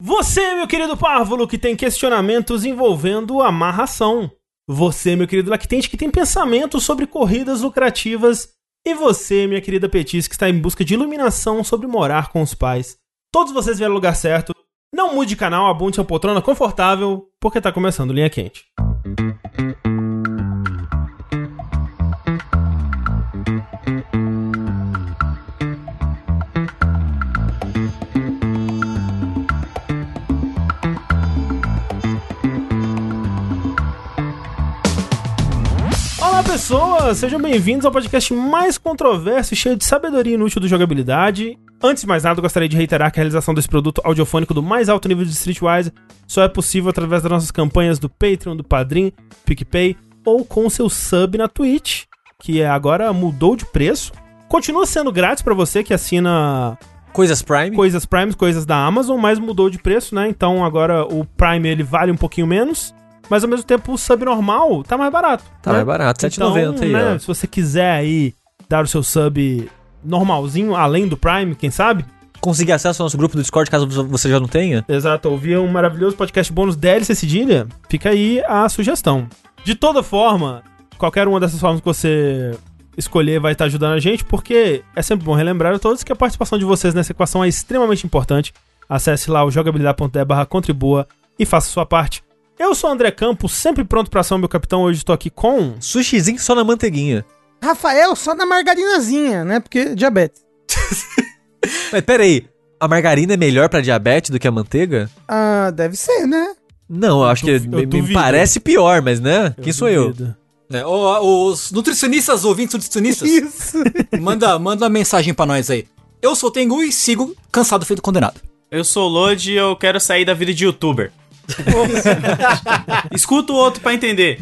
Você, meu querido párvulo, que tem questionamentos envolvendo amarração. Você, meu querido lactente, que tem pensamentos sobre corridas lucrativas. E você, minha querida Petis, que está em busca de iluminação sobre morar com os pais. Todos vocês vieram no lugar certo. Não mude de canal, abunde sua poltrona confortável, porque tá começando Linha Quente. Pessoas, sejam bem-vindos ao podcast mais controverso e cheio de sabedoria inútil do jogabilidade. Antes de mais nada, gostaria de reiterar que a realização desse produto audiofônico do mais alto nível de Streetwise só é possível através das nossas campanhas do Patreon, do Padrim, PicPay ou com seu sub na Twitch, que agora mudou de preço. Continua sendo grátis para você que assina Coisas Prime. coisas Prime, coisas da Amazon, mas mudou de preço, né? Então agora o Prime ele vale um pouquinho menos, mas ao mesmo tempo o sub normal tá mais barato. Tá né? mais barato, Então, 7,90 aí, né, ó. se você quiser aí dar o seu sub normalzinho, além do Prime, quem sabe? Conseguir acesso ao nosso grupo do Discord, caso você já não tenha. Exato, ouvir um maravilhoso podcast bônus DLC Cedilha, fica aí a sugestão. De toda forma, qualquer uma dessas formas que você escolher vai estar ajudando a gente, porque é sempre bom relembrar a todos que a participação de vocês nessa equação é extremamente importante. Acesse lá o jogabilidade.de barra contribua e faça a sua parte. Eu sou o André Campos, sempre pronto pra ação, meu capitão. Hoje estou aqui com... Sushizinho só na manteiguinha. Rafael só na margarinazinha, né? Porque diabetes. Mas pera aí, a margarina é melhor pra diabetes do que a manteiga? Ah, deve ser, né? Não, eu acho que eu me, me duvido. parece pior, mas né? Quem sou eu? duvido. É, ô, os nutricionistas, ouvintes nutricionistas, Isso. manda, manda uma mensagem pra nós aí. Eu sou o Tengu e sigo cansado feito condenado. Eu sou o Lodi e eu quero sair da vida de youtuber. Escuta o outro pra entender.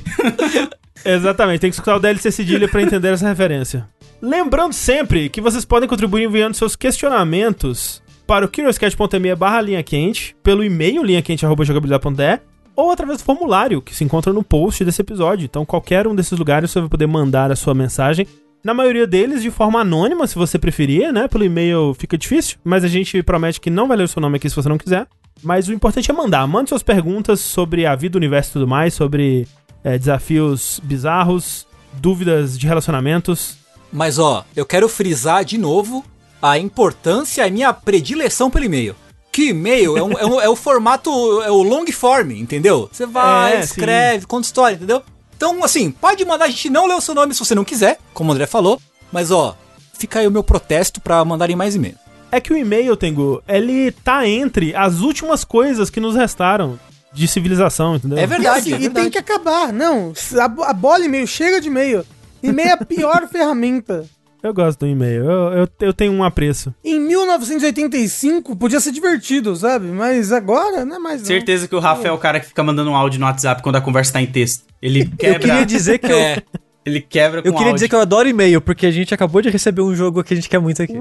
Exatamente, tem que escutar o DLC Cedilha pra entender essa referência. Lembrando sempre que vocês podem contribuir enviando seus questionamentos para o curioscat.me barra linha quente, pelo e-mail linhaquente.jogabilidade.de ou através do formulário que se encontra no post desse episódio. Então, qualquer um desses lugares você vai poder mandar a sua mensagem. Na maioria deles, de forma anônima, se você preferir, né? Pelo e-mail fica difícil, mas a gente promete que não vai ler o seu nome aqui se você não quiser. Mas o importante é mandar. Mande suas perguntas sobre a vida, o universo e tudo mais, sobre é, desafios bizarros, dúvidas de relacionamentos. Mas ó, eu quero frisar de novo a importância e minha predileção pelo e-mail. Que e-mail é, um- é um- é o formato, é o long form, entendeu? Você vai, É, escreve, conta história, entendeu? Então, assim, pode mandar, a gente não lê o seu nome se você não quiser, como o André falou. Mas ó, fica aí o meu protesto pra mandarem mais e-mail. É que o e-mail, Tengu, ele tá entre as últimas coisas que nos restaram de civilização, entendeu? É E, verdade, assim, é e verdade. tem que acabar. Não, a, a bola e-mail chega de e-mail. E-mail é a pior ferramenta. Eu gosto do e-mail, eu, eu, eu tenho um apreço. Em 1985 podia ser divertido, sabe? Mas agora não é mais. não. Certeza que o Rafa é o cara que fica mandando um áudio no WhatsApp quando a conversa tá em texto. Ele quebra. Eu queria dizer que eu, É, Ele quebra com eu queria áudio. dizer que eu adoro e-mail, porque a gente acabou de receber um jogo que a gente quer muito aqui.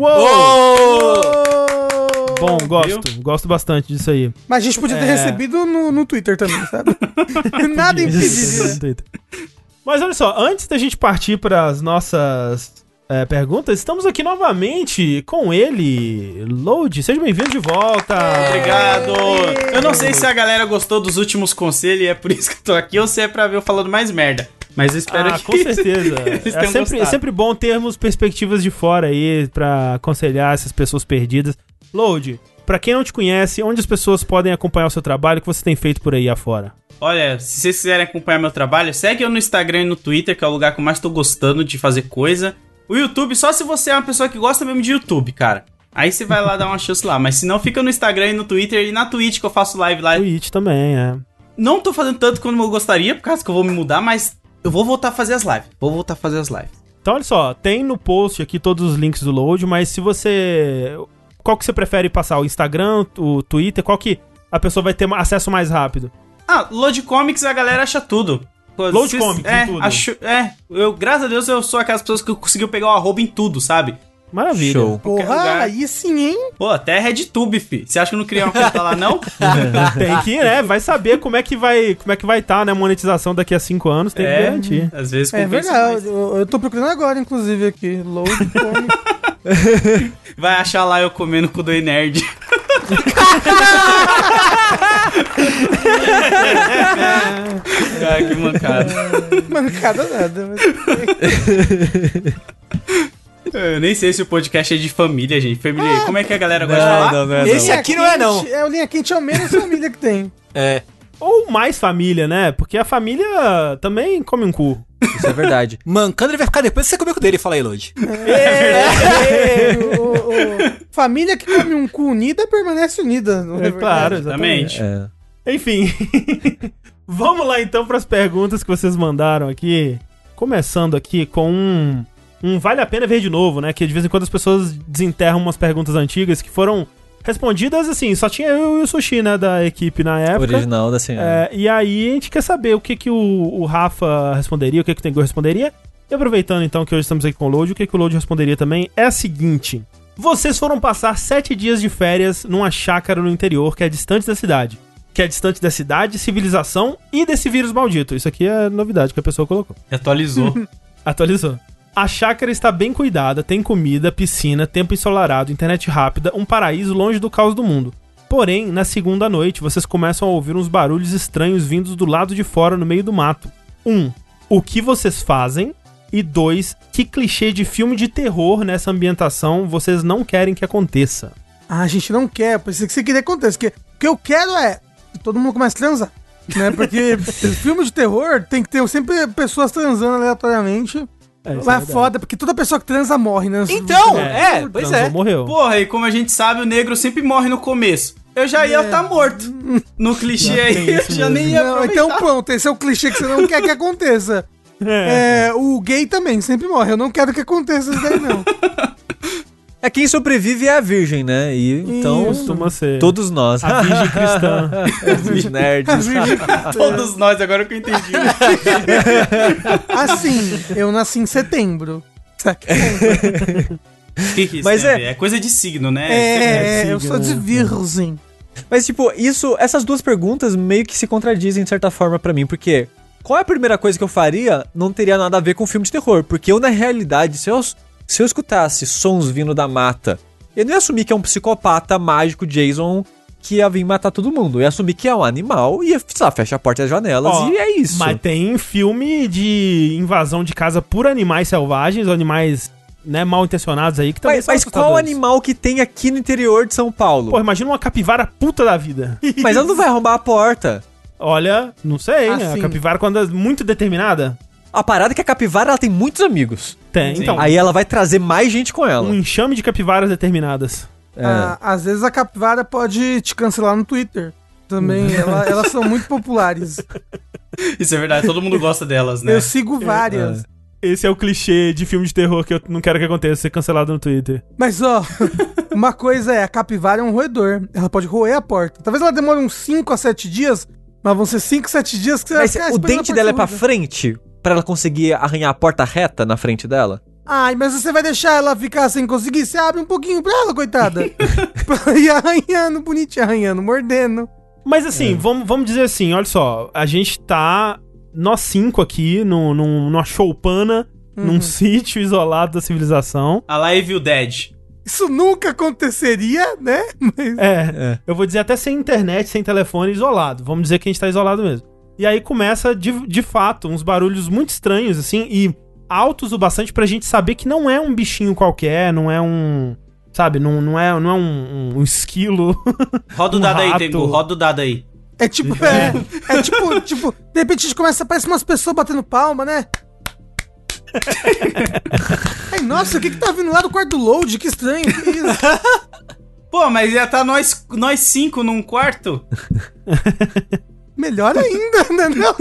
Bom, gosto, gosto bastante disso aí. Mas a gente podia ter É. recebido no, no Twitter também, sabe? Nada impediria. Mas olha só, antes da gente partir para as nossas é, perguntas, estamos aqui novamente com ele, Load. Seja bem-vindo de volta. Obrigado! Eu não sei se a galera gostou dos últimos conselhos e é por isso que eu tô aqui ou se é pra ver eu falando mais merda. Mas eu espero Ah, que. com certeza. é sempre, é sempre bom termos perspectivas de fora aí pra aconselhar essas pessoas perdidas. Load, pra quem não te conhece, onde as pessoas podem acompanhar o seu trabalho, o que você tem feito por aí afora? Olha, se vocês quiserem acompanhar meu trabalho, segue eu no Instagram e no Twitter, que é o lugar que eu mais tô gostando de fazer coisa. O YouTube, só se você é uma pessoa que gosta mesmo de YouTube, cara. Aí você vai lá dar uma chance lá. Mas se não, fica no Instagram e no Twitter e na Twitch que eu faço live lá. Twitch também, é. Não tô fazendo tanto quanto eu gostaria, por causa que eu vou me mudar, mas eu vou voltar a fazer as lives. Vou voltar a fazer as lives. Então, olha só, tem no post aqui todos os links do Load, mas se você. Qual que você prefere passar? O Instagram, o Twitter? Qual que a pessoa vai ter acesso mais rápido? Ah, Load Comics a galera acha tudo. Load Comics é, em tudo. Acho, é, eu, graças a Deus, eu sou aquelas pessoas que conseguiu pegar o arroba em tudo, sabe? Maravilha. Show. Porra, aí sim, hein? Pô, até RedTube, fi. Você acha que eu não criei uma conta lá, não? Tem que, né? Vai saber como é que vai como é que vai estar, né? A monetização daqui a cinco anos, tem que É, garantir. Às vezes É verdade. Eu, eu tô procurando agora, inclusive, aqui. Load Comic. Vai achar lá eu comendo com o do nerd. Cara, que mancada. Mancada nada. Mas... Eu nem sei se o podcast é de família, gente. Família, como é que a galera gosta de Não, falar? não, não é Esse não. aqui não é, não. É, o linha quente é o menos família que tem. É. Ou mais família, né? Porque a família também come um cu. Isso é verdade. Mancando ele vai ficar depois de você comer com o dele, fala aí, Lodi. É, o- o- família que come um cu unida permanece unida. Não é, É claro, Exatamente. exatamente. É. Enfim. Vamos lá então para as perguntas que vocês mandaram aqui. Começando aqui com um, um vale a pena ver de novo, né? Que de vez em quando as pessoas desenterram umas perguntas antigas que foram respondidas assim, só tinha eu e o Sushi, né, da equipe na época. Original da senhora. É, e aí a gente quer saber o que que o, o Rafa responderia, o que que o Tengu responderia. E aproveitando então que hoje estamos aqui com o Load, o que que o Load responderia também é a seguinte. Vocês foram passar sete dias de férias numa chácara no interior que é distante da cidade. Que é distante da cidade, civilização e desse vírus maldito. Isso aqui é novidade que a pessoa colocou. Atualizou. Atualizou. A chácara está bem cuidada, tem comida, piscina, tempo ensolarado, internet rápida, um paraíso longe do caos do mundo. Porém, na segunda noite, vocês começam a ouvir uns barulhos estranhos vindos do lado de fora no meio do mato. Um, o que vocês fazem? E dois, que clichê de filme de terror nessa ambientação vocês não querem que aconteça? Ah, a gente não quer, por isso que você queria que aconteça. Porque o que eu quero é que todo mundo comece a transar. Né? Porque filme de terror tem que ter sempre pessoas transando aleatoriamente. É, é Mas é foda, porque toda pessoa que transa morre, né? Então, É, é, pois é. morreu. Porra, e como a gente sabe, o negro sempre morre no começo. Eu já ia estar morto. No clichê aí, eu já nem ia Não, aproveitar. então pronto, esse é o clichê que você não quer que aconteça. É. É, o gay também sempre morre. Eu não quero que aconteça isso daí, não. É quem sobrevive é a virgem, né? E então Costuma ser. todos nós. A virgem cristã. Os nerds. Todos nós, agora que eu entendi. Assim, eu nasci em setembro. Saca? O que, que isso Mas tem a é- é coisa de signo, né? É, é eu sou de signo, virgem. Mas, tipo, isso, essas duas perguntas meio que se contradizem de certa forma pra mim, porque qual é a primeira coisa que eu faria não teria nada a ver com filme de terror. Porque eu, na realidade, se eu, se eu escutasse sons vindo da mata, eu não ia assumir que é um psicopata mágico Jason que ia vir matar todo mundo. Eu ia assumir que é um animal e ia, sei lá, fecha a porta e as janelas Ó, e é isso. Mas tem filme de invasão de casa por animais selvagens, ou animais né, mal intencionados aí, que também Mas, mas qual animal que tem aqui no interior de São Paulo? Pô, imagina uma capivara puta da vida. Mas ela não vai arrombar a porta. Olha, não sei, Assim. a capivara quando é muito determinada, A parada é que a capivara ela tem muitos amigos. Tem. Sim. Então, Aí ela vai trazer mais gente com ela. um enxame de capivaras determinadas. É. Ah, às vezes a capivara pode te cancelar no Twitter. Também, ela- elas são muito populares. Isso é verdade, todo mundo gosta delas, né? Eu sigo várias. Esse é o clichê de filme de terror que eu não quero que aconteça, ser cancelado no Twitter. Mas ó, uma coisa é, a capivara é um roedor. Ela pode roer a porta. Talvez ela demore uns 5 a 7 dias, mas vão ser 5, 7 dias que você Mas ficar o dente dela é pra frente? Pra ela conseguir arranhar a porta reta na frente dela? Ai, mas você vai deixar ela ficar sem conseguir? Você abre um pouquinho pra ela, coitada. pra ir arranhando, bonitinho, arranhando, mordendo. Mas assim, É. vamos, vamos dizer assim, olha só, a gente tá, nós cinco aqui, num, num, numa choupana, Uhum. num sítio isolado da civilização. A Live o Dead. Isso nunca aconteceria, né? Mas... É, É. eu vou dizer até sem internet, sem telefone, isolado. Vamos dizer que a gente tá isolado mesmo. E aí começa, de, de fato, uns barulhos muito estranhos, assim, e altos o bastante pra gente saber que não é um bichinho qualquer, não é um. Sabe, não, não é, não é um, um- esquilo. Roda o Um dado aí, rato. Tengu, roda o dado aí. É tipo, é, é tipo, tipo, de repente a gente começa, parece umas pessoas batendo palma, né? Ai, nossa, o que que tá vindo lá do quarto do load? Que estranho, que isso? Pô, mas ia estar nós, nós cinco num quarto? Melhor ainda, né? Não.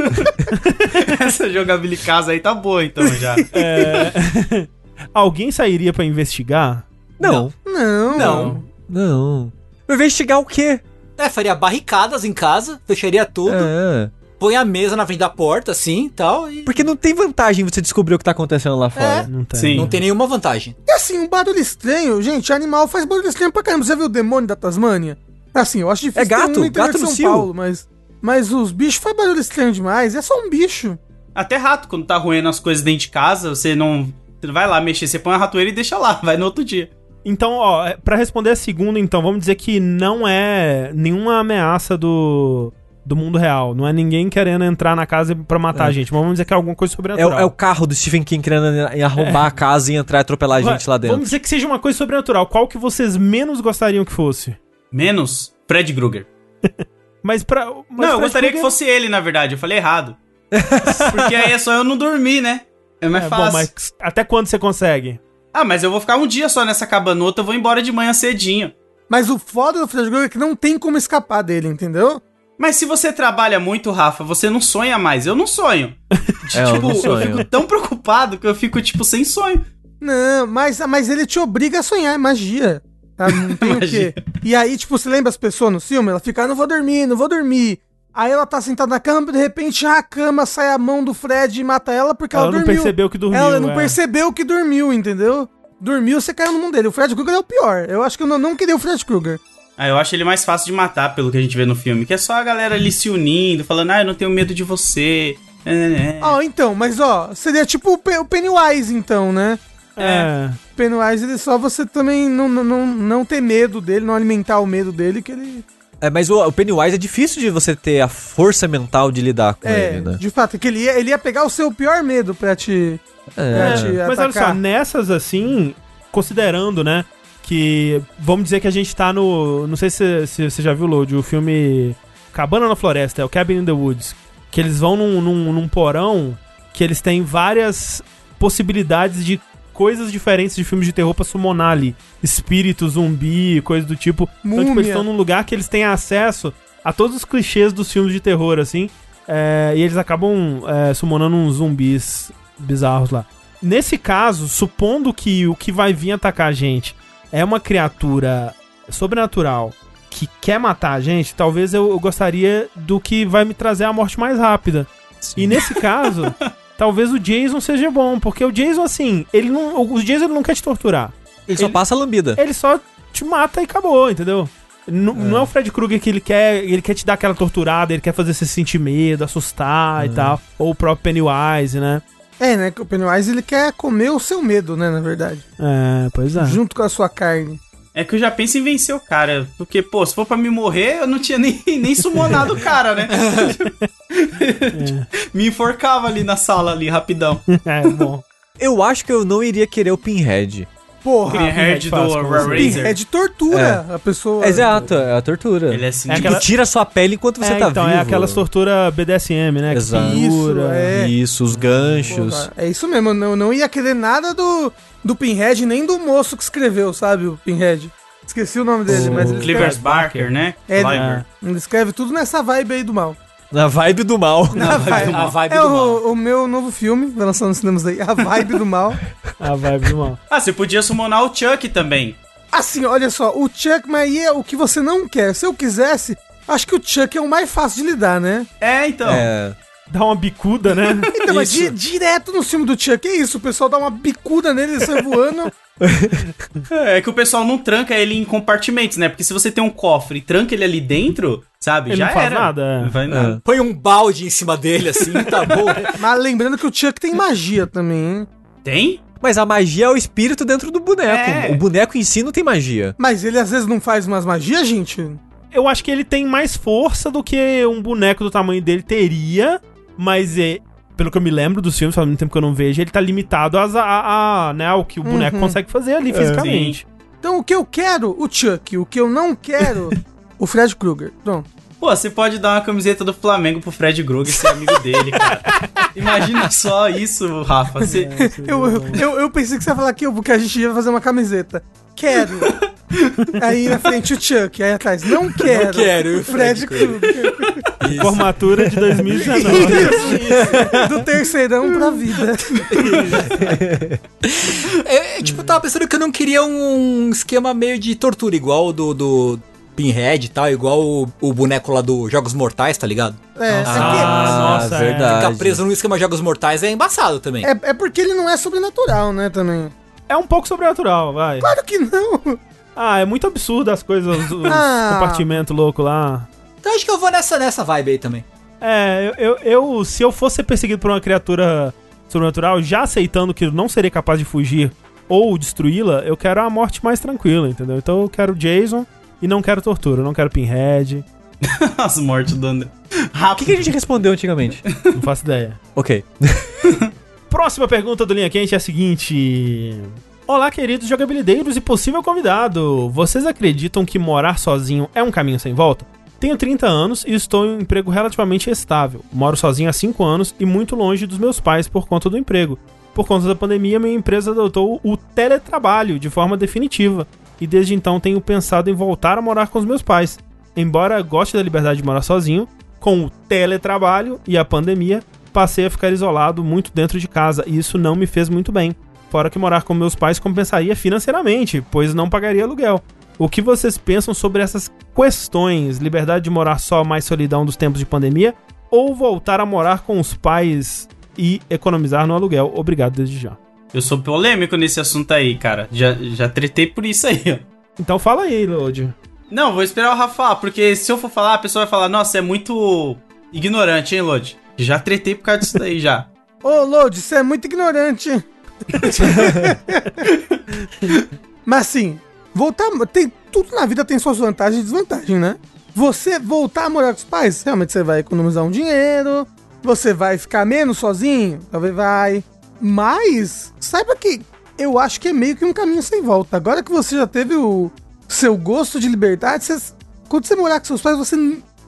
Essa jogabilidade casa aí tá boa então já. É, Alguém sairia pra investigar? Não. Não. Não. Não. Investigar o quê? É, faria barricadas em casa, fecharia tudo, É. põe a mesa na frente da porta, assim e tal, e Porque não tem vantagem você descobrir o que tá acontecendo lá fora. Não tem. Sim. não tem nenhuma vantagem. E assim, um barulho estranho, gente, animal faz barulho estranho pra caramba. Você viu o demônio da Tasmânia? Assim, eu acho difícil É gato, ter um gato no São cio. Paulo, mas, mas os bichos fazem barulho estranho demais. É só um bicho. Até rato, quando tá roendo as coisas dentro de casa, você não. Você não vai lá mexer, você põe a ratoeira e deixa lá, vai no outro dia. Então, ó, é, pra responder a segunda, então, vamos dizer que não é nenhuma ameaça do, do mundo real. Não é ninguém querendo entrar na casa pra matar a gente. Mas vamos dizer que é alguma coisa É, sobrenatural. é o carro do Stephen King querendo arrombar a casa e entrar e atropelar a gente lá dentro. Vamos dizer que seja uma coisa sobrenatural. Qual que vocês menos gostariam que fosse? Menos Fred Krueger. Mas pra. mas não, eu Fred gostaria que fosse ele, na verdade. Eu falei errado. Porque aí é só eu não dormir, né? É mais É, bom, fácil. mas até quando você consegue? Ah, mas eu vou ficar um dia só nessa cabanota, eu vou embora de manhã cedinho. Mas o foda do Fred Krueger é que não tem como escapar dele, entendeu? Mas se você trabalha muito, Rafa, você não sonha mais. Eu não sonho. De, É, eu tipo, não sonho. fico tão preocupado que eu fico, tipo, sem sonho. Não, mas, mas ele te obriga a sonhar, é magia. Tá? Não tem o quê. E aí, tipo, você lembra as pessoas no filme? Ela fica, ah, não vou dormir, não vou dormir. Aí ela tá sentada na cama, de repente a cama sai a mão do Fred e mata ela porque ela, Ela não dormiu. percebeu que dormiu. ela não é. percebeu que dormiu, entendeu? Dormiu, você caiu no mundo dele. O Fred Krueger é o pior. Eu acho que eu não, não queria o Fred Krueger. Ah, eu acho ele mais fácil de matar, pelo que a gente vê no filme. Que é só a galera ali se unindo, falando, ah, eu não tenho medo de você. É, é, é. Ó, então, mas ó, seria tipo o Pennywise, então, né? É. Pennywise, ele só você também não, não, não, ter medo dele, não alimentar o medo dele, que ele. É, mas o, o Pennywise é difícil de você ter a força mental de lidar com É, ele, né? de fato, que ele ia, ele ia pegar o seu pior medo pra te. pra É. te Mas olha atacar. só, nessas assim, considerando, né, que vamos dizer que a gente tá no, não sei se, se você já viu, Load, o filme Cabana na Floresta, é o Cabin in the Woods, que eles vão num, num, num porão que eles têm várias possibilidades de coisas diferentes de filmes de terror pra summonar ali. Espírito, zumbi, coisa do tipo. Então, tipo, eles Múmia. estão num lugar que eles têm acesso a todos os clichês dos filmes de terror, assim. é, e eles acabam é, summonando uns zumbis bizarros lá. Nesse caso, supondo que o que vai vir atacar a gente é uma criatura sobrenatural que quer matar a gente, talvez eu, eu gostaria do que vai me trazer a morte mais rápida. E nesse caso, talvez o Jason seja bom, porque o Jason, assim, ele não. O Jason ele não quer te torturar. Ele só ele- passa a lambida. Ele só te mata e acabou, entendeu? N- Não é o Fred Krueger que ele quer, ele quer te dar aquela torturada, ele quer fazer você sentir medo, assustar e tal. Ou o próprio Pennywise, né? É, né? que O Pennywise ele quer comer o seu medo, né? Na verdade. É, pois é. Junto com a sua carne. É que eu já penso em vencer o cara. Porque, pô, se for pra me morrer, eu não tinha nem, nem sumonado o cara, né? Me enforcava ali na sala, ali, rapidão. É, bom. Eu acho que eu não iria querer o Pinhead. Porra, Pinhead do como assim? Razer. é de tortura a pessoa. Exato, é a tortura. Ele é assim, É Tipo, aquela- tira sua pele enquanto você é, tá então, vivo. é aquelas tortura BDSM, né? Exato. Isso, é. Isso, os ganchos. Porra, é isso mesmo, eu não, não ia querer nada do, do Pinhead, nem do moço que escreveu, sabe? O Pinhead. Esqueci o nome dele, O mas ele Clivers escreve, Barker, né? É, ele- Cliver. ele escreve tudo nessa vibe aí do mal. Na vibe do mal. A vibe, A vibe é do mal. o, o meu novo filme, vai lançar nos cinemas aí, A Vibe do Mal. A vibe do mal. Ah, você podia summonar o Chuck também. Assim, olha só, o Chuck, mas aí é o que você não quer. Se eu quisesse, acho que o Chuck é o mais fácil de lidar, né? É, então. É. Dá uma bicuda, né? Então, mas di- direto no filme do Chuck, é isso, o pessoal dá uma bicuda nele, ele sai voando. É que o pessoal não tranca ele em compartimentos, né? Porque se você tem um cofre e tranca ele ali dentro, sabe? Ele já não faz era. nada, é. Não faz nada. Põe um balde em cima dele, assim, tá bom. Mas lembrando que o Chuck tem magia também, hein? Tem? Mas a magia é o espírito dentro do boneco. É. O boneco em si não tem magia. Mas ele às vezes não faz umas magias, gente? Eu acho que ele tem mais força do que um boneco do tamanho dele teria, mas é, pelo que eu me lembro dos filmes, faz muito tempo que eu não vejo, ele tá limitado às- a, a- né, ao que o boneco Uhum. consegue fazer ali fisicamente. Então o que eu quero, o Chuck. O que eu não quero, o Fred Krueger. Pronto. Pô, você pode dar uma camiseta do Flamengo pro Fred Krueger ser amigo dele, cara. Imagina só isso, Rafa. Você... Eu, eu, eu, eu pensei que você ia falar que, eu, que a gente ia fazer uma camiseta. Quero. aí na frente o Chuck, aí atrás. Não quero. quero, O Fred Krueger. Formatura de 2019. Do terceirão pra vida. É, é, tipo, eu tava pensando que eu não queria um esquema meio de tortura, igual o do, do Pinhead e tal, igual o, o boneco lá do Jogos Mortais, tá ligado? É, Ah, nossa, é. verdade. Ficar preso no esquema Jogos Mortais é embaçado também. é, é, é porque ele não é sobrenatural, né, também. É um pouco sobrenatural, vai. Claro que não. Ah, é muito absurdo as coisas, os, os Ah. compartimentos loucos lá. Então acho que eu vou nessa, nessa vibe aí também. É, eu, eu, eu- se eu fosse ser perseguido por uma criatura sobrenatural, já aceitando que eu não seria capaz de fugir ou destruí-la, eu quero a morte mais tranquila, entendeu? Então eu quero Jason e não quero tortura, eu não quero Pinhead, As mortes do André. O que, que a gente respondeu antigamente? não faço ideia. ok. Próxima pergunta do Linha Quente é a seguinte. Olá, queridos jogabilideiros e possível convidado. Vocês acreditam que morar sozinho é um caminho sem volta? Tenho 30 anos e estou em um emprego relativamente estável. Moro sozinho há 5 anos e muito longe dos meus pais por conta do emprego. Por conta da pandemia, minha empresa adotou o teletrabalho de forma definitiva e desde então tenho pensado em voltar a morar com os meus pais. Embora goste da liberdade de morar sozinho, com o teletrabalho e a pandemia, passei a ficar isolado muito dentro de casa e isso não me fez muito bem. Fora que morar com meus pais compensaria financeiramente, pois não pagaria aluguel. O que vocês pensam sobre essas questões? Liberdade de morar só, mais solidão dos tempos de pandemia? Ou voltar a morar com os pais e economizar no aluguel? Obrigado desde já. Eu sou polêmico nesse assunto aí, cara. Já, já tretei por isso aí, ó. Então fala aí, Lodi. Não, vou esperar o Rafa falar, porque se eu for falar, a pessoa vai falar, nossa, é muito ignorante, hein, Lodi? Já tretei por causa disso daí já. Ô, Load, você é muito ignorante. Mas assim, voltar. Tem, tudo na vida tem suas vantagens e desvantagens, né? Você voltar a morar com os pais, realmente você vai economizar um dinheiro, você vai ficar menos sozinho, talvez vai. Mas, saiba que eu acho que é meio que um caminho sem volta. Agora que você já teve o seu gosto de liberdade, vocês- quando você morar com seus pais, você.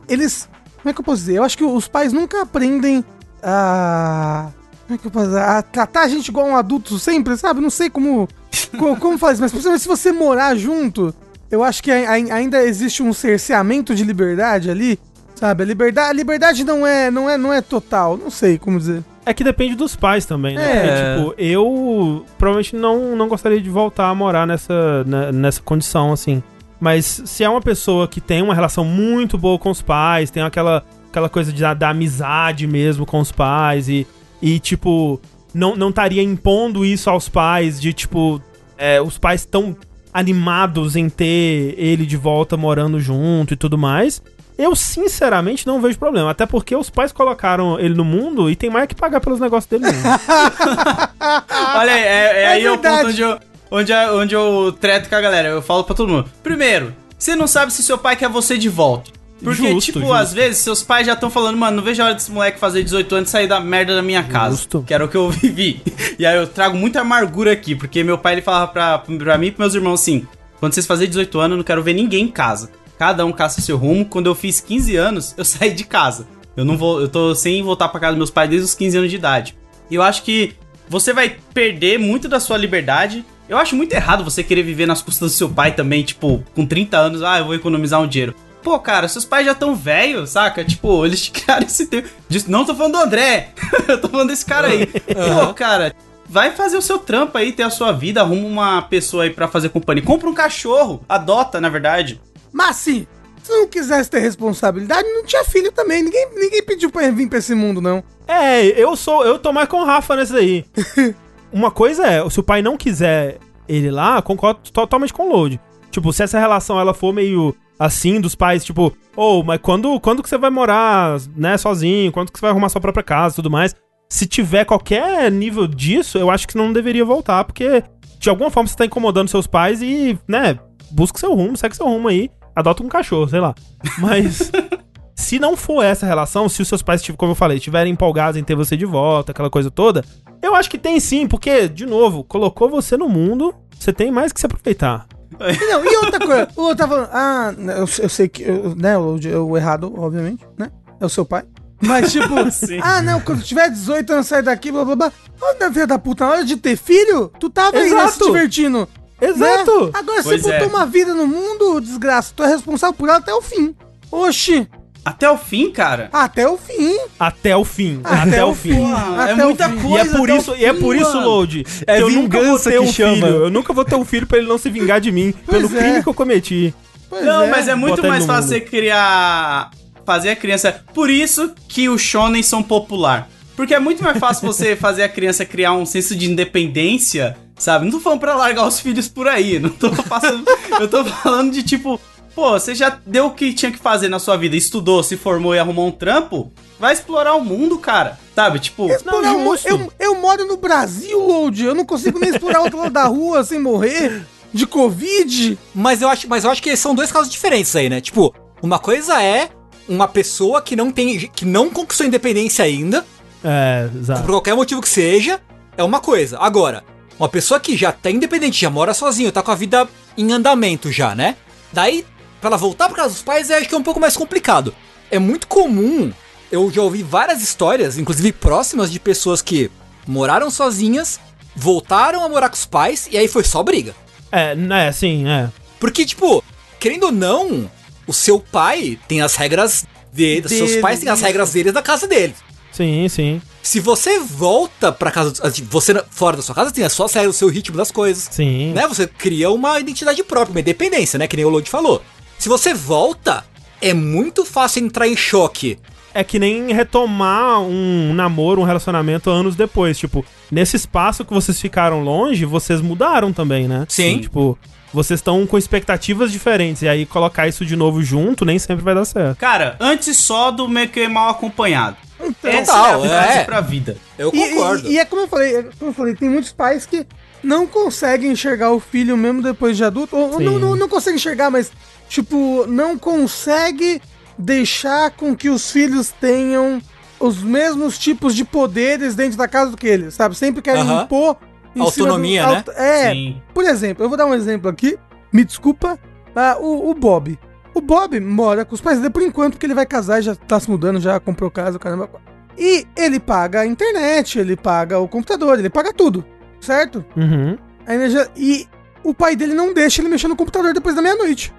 Eles. Como é que eu posso dizer? Eu acho que os pais nunca aprendem a. Como é que eu posso? A tratar a gente igual um adulto sempre, sabe? Não sei como. como, como faz, mas principalmente se você morar junto, eu acho que ai- ai- ainda existe um cerceamento de liberdade ali. Sabe? A liberdade, a liberdade não é, não é, não é total. Não sei como dizer. É que depende dos pais também, né? É. Porque, tipo, eu provavelmente não, não gostaria de voltar a morar nessa, né, nessa condição, assim. Mas se é uma pessoa que tem uma relação muito boa com os pais, tem aquela, aquela coisa de, da amizade mesmo com os pais e, e tipo, não não estaria impondo isso aos pais, de, tipo, é, os pais tão animados em ter ele de volta morando junto e tudo mais. Eu, sinceramente, não vejo problema. Até porque os pais colocaram ele no mundo e tem mais que pagar pelos negócios dele mesmo. Olha aí, é, é É aí o ponto onde eu, onde, eu, onde eu treto com a galera. Eu falo pra todo mundo. Primeiro, você não sabe se seu pai quer você de volta. Porque, Justo, tipo, justo. às vezes seus pais já estão falando, mano, não vejo a hora desse moleque fazer 18 anos e sair da merda da minha casa. Justo. Que era o que eu vivi. E aí eu trago muita amargura aqui, porque meu pai ele falava pra, pra mim e pros meus irmãos assim: quando vocês fazerem 18 anos, eu não quero ver ninguém em casa. Cada um caça seu rumo. Quando eu fiz 15 anos, eu saí de casa. Eu não vou, eu tô sem voltar pra casa dos meus pais desde os 15 anos de idade. E eu acho que você vai perder muito da sua liberdade. Eu acho muito errado você querer viver nas custas do seu pai também, tipo, com 30 anos, ah, eu vou economizar um dinheiro. Pô, cara, seus pais já tão velhos, saca? Tipo, eles te criaram esse tempo. Não tô falando do André, eu tô falando desse cara aí. Pô, cara, vai fazer o seu trampo aí, ter a sua vida, arruma uma pessoa aí pra fazer companhia. Compra um cachorro, adota, na verdade. Mas assim, se não quisesse ter responsabilidade, não tinha filho também. Ninguém, ninguém pediu pra vir pra esse mundo, não. é, eu sou. Eu tô mais com o Rafa nesse daí. Uma coisa é, se o pai não quiser ele lá, concordo totalmente com o Load. Tipo, se essa relação ela for meio assim, dos pais, tipo, ô, mas quando, quando que você vai morar, né, sozinho? Quando que você vai arrumar sua própria casa e tudo mais? Se tiver qualquer nível disso, eu acho que não deveria voltar, porque de alguma forma você tá incomodando seus pais e, né, busca seu rumo, segue seu rumo aí, adota um cachorro, sei lá. Mas. Se não for essa relação, se os seus pais, tipo, como eu falei, estiverem empolgados em ter você de volta, aquela coisa toda, eu acho que tem sim, porque, de novo, colocou você no mundo, você tem mais que se aproveitar. Não, e outra coisa, o outro tá falando, ah, eu, eu sei que, eu, né, o, o errado, obviamente, né? É o seu pai. Mas, tipo, Sim. ah, não, quando tiver 18 anos, sai daqui, blá blá blá. Olha, filha da puta, na hora de ter filho, tu tava aí, né, se Exato. divertindo. Exato! Né? Agora Pois você é. botou uma vida no mundo, desgraça, tu é responsável por ela até o fim. Oxi, Até o fim, cara. até o fim. Até o fim. Até, o fim. Porra, Até é muita fim. E coisa. é por até isso, e é fim, por isso. Load, É que eu nunca vou vingança ter que um chama. filho. Eu nunca vou ter um filho pra ele não se vingar de mim pelo Pois é. crime que eu cometi. Pois Não, mas é muito Bota mais fácil você criar. Fazer a criança. Por isso que os shonen são popular. Porque é muito mais fácil você fazer a criança criar um senso de independência, sabe? Não tô falando pra largar os filhos por aí. Não tô passando. eu tô falando de tipo. Pô, você já deu o que tinha que fazer na sua vida, estudou, se formou e arrumou um trampo, vai explorar o mundo, cara. Sabe, tipo, Explorar Não, justo. eu, eu moro no Brasil, Load. Eu não consigo nem explorar o outro lado da rua sem morrer de Covid. Mas eu acho, mas eu acho que são dois casos diferentes aí, né? Tipo, uma coisa é uma pessoa que não tem, que não conquistou independência ainda, É, exato. por qualquer motivo que seja, é uma coisa. Agora, uma pessoa que já tá independente, já mora sozinho, tá com a vida em andamento já, né? Daí, pra ela voltar pra casa dos pais, eu acho que é um pouco mais complicado. É muito comum, eu já ouvi várias histórias, inclusive próximas, de pessoas que moraram sozinhas, voltaram a morar com os pais, e aí foi só briga. É, né, sim, é. Porque, tipo, querendo ou não, o seu pai tem as regras dele, seus Dele, pais têm as regras deles da casa deles. Sim, sim, Se você volta pra casa, assim, você na- fora da sua casa tem as suas regras, o seu ritmo das coisas, sim. né? Você cria uma identidade própria, uma independência, né? Que nem o Lodi falou. Se você volta, é muito fácil entrar em choque. É que nem retomar um namoro, um relacionamento anos depois. Tipo, nesse espaço que vocês ficaram longe, vocês mudaram também, né? Sim. Tipo, vocês estão com expectativas diferentes. E aí colocar isso de novo junto nem sempre vai dar certo. cara, antes só do meio que mal acompanhado. Então, Essa Total, é a frase é. pra vida. Eu E- concordo. E, e é como eu falei, é como eu falei, tem muitos pais que não conseguem enxergar o filho mesmo depois de adulto. Ou, não, não, não conseguem enxergar, mas, tipo, não consegue deixar com que os filhos tenham os mesmos tipos de poderes dentro da casa do que eles, sabe? Sempre querem Aham. impor em Autonomia, cima do, né? É, Sim. por exemplo, eu vou dar um exemplo aqui. Me desculpa. ah, o, o Bob. O Bob mora com os pais dele por enquanto, porque ele vai casar e já tá se mudando, já comprou casa, o caramba. E ele paga a internet, ele paga o computador, ele paga tudo, certo? Uhum. A energia. E o pai dele não deixa ele mexer no computador depois da meia-noite.